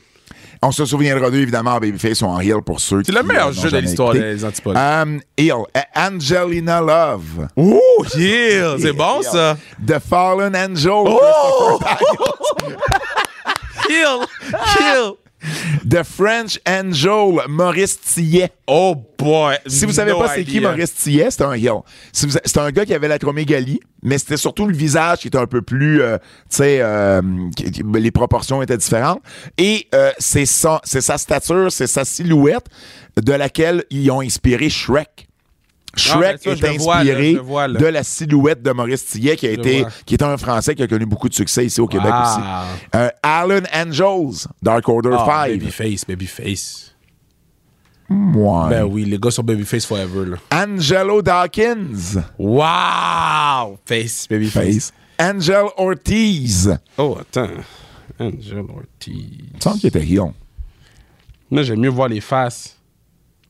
B: On se souviendra d'eux, évidemment, en Babyface ou en Heel pour ceux
C: C'est
B: qui
C: le meilleur jeu de l'histoire des Antipodes.
B: Um, Heel. Angelina Love.
C: Ouh, heel. C'est bon, ça.
B: The Fallen Angel.
C: Oh! Heel. Heel.
B: The French Angel, Maurice Tillet.
C: Oh boy.
B: Si vous savez
C: No
B: pas c'est qui. Maurice Tillet, c'est un C'est un gars qui avait l'acromégalie, mais c'était surtout le visage qui était un peu plus, euh, tu sais, euh, les proportions étaient différentes. Et euh, c'est sa stature, c'est sa silhouette de laquelle ils ont inspiré Shrek. Shrek
C: Ah, ça,
B: est inspiré
C: vois, là.
B: de la silhouette de Maurice Tillet, qui a
C: Je
B: été,
C: vois.
B: qui est un Français qui a connu beaucoup de succès ici au Québec
C: Wow.
B: aussi. Euh, Alan Angels, Dark Order
C: Ah,
B: 5.
C: Babyface, Babyface.
B: Ouais.
C: Ben oui, les gars sont Babyface forever, là.
B: Angelo Dawkins.
C: Wow! Face, Babyface.
B: Face. Angel Ortiz.
C: Oh, attends. Angel Ortiz.
B: Il me semble qu'il était heel.
C: Moi, j'aime mieux voir les faces.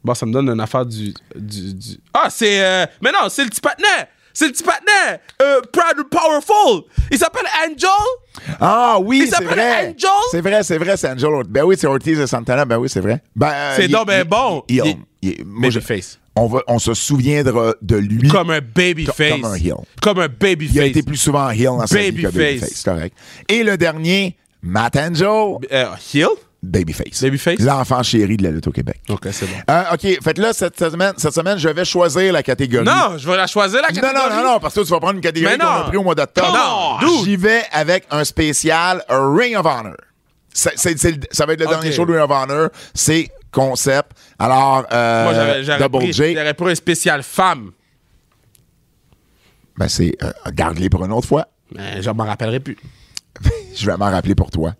C: Bon, ça me donne une affaire du. du, du- Ah, c'est. euh, Mais non, c'est le petit patinet! C'est le petit patinet! Euh, Proud and Powerful! Il s'appelle Angel!
B: Ah oui,
C: Il
B: c'est
C: s'appelle
B: vrai.
C: Angel?
B: C'est vrai, c'est vrai, c'est Angel. Ben oui, c'est Ortiz et Santana. Ben oui, c'est vrai. Ben, euh,
C: C'est donc ben
B: il-
C: bon.
B: il-
C: Il-
B: il- moi, je-
C: Babyface.
B: on, va, on se souviendra de lui.
C: Comme un Babyface.
B: Comme un heel.
C: Comme un Babyface.
B: Il a été plus souvent heel dans sa vie que
C: Babyface.
B: C'est correct. Et le dernier, Matt Angel,
C: Euh, heel?
B: Babyface.
C: Babyface?
B: L'enfant chéri de la lutte au Québec.
C: Ok, c'est bon.
B: Euh, OK, fait que là, cette semaine, cette semaine, je vais choisir la catégorie.
C: Non, je vais la choisir, la
B: Non,
C: catégorie.
B: non, non, non, parce que tu vas prendre une catégorie qu'on a
C: non.
B: pris au mois d'octobre.
C: Non.
B: J'y vais avec un spécial Ring of Honor. Ça va être le dernier show de Ring of Honor. C'est concept. Alors, euh,
C: Moi,
B: Double
C: pris,
B: J,
C: j'aurais pris un spécial femme.
B: ben c'est, euh, garde-les pour une autre fois.
C: Mais je m'en rappellerai plus.
B: Je vais m'en rappeler pour toi.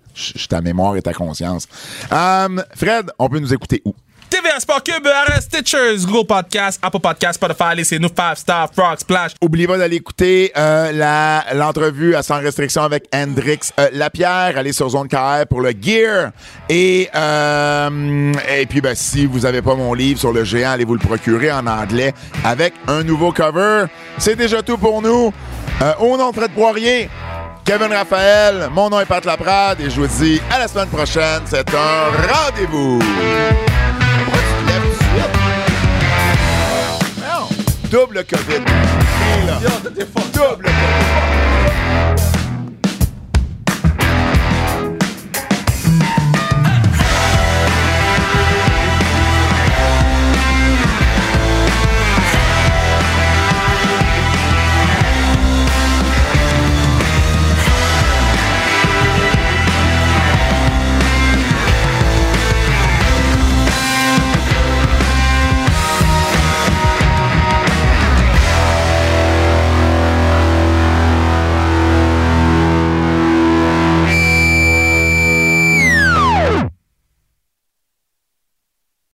B: Ta mémoire et ta conscience. Euh, Fred, on peut nous écouter où?
C: TVA Sport Cube, RS Stitchers, Google Podcast, Apple Podcast, Spotify, laissez-nous 5 Star, Frog Splash.
B: Oubliez pas d'aller écouter euh, l'entrevue à Sans Restriction avec Hendrix euh, Lapierre. Allez sur Zone KR pour le gear. Et, euh, et puis, ben, si vous avez pas mon livre sur le géant, allez vous le procurer en anglais avec un nouveau cover. C'est déjà tout pour nous. Euh, au nom de Fred Poirier, Kevin Raphaël, mon nom est Pat Laprade et je vous dis à la semaine prochaine. C'est un rendez-vous. Double COVID. Double.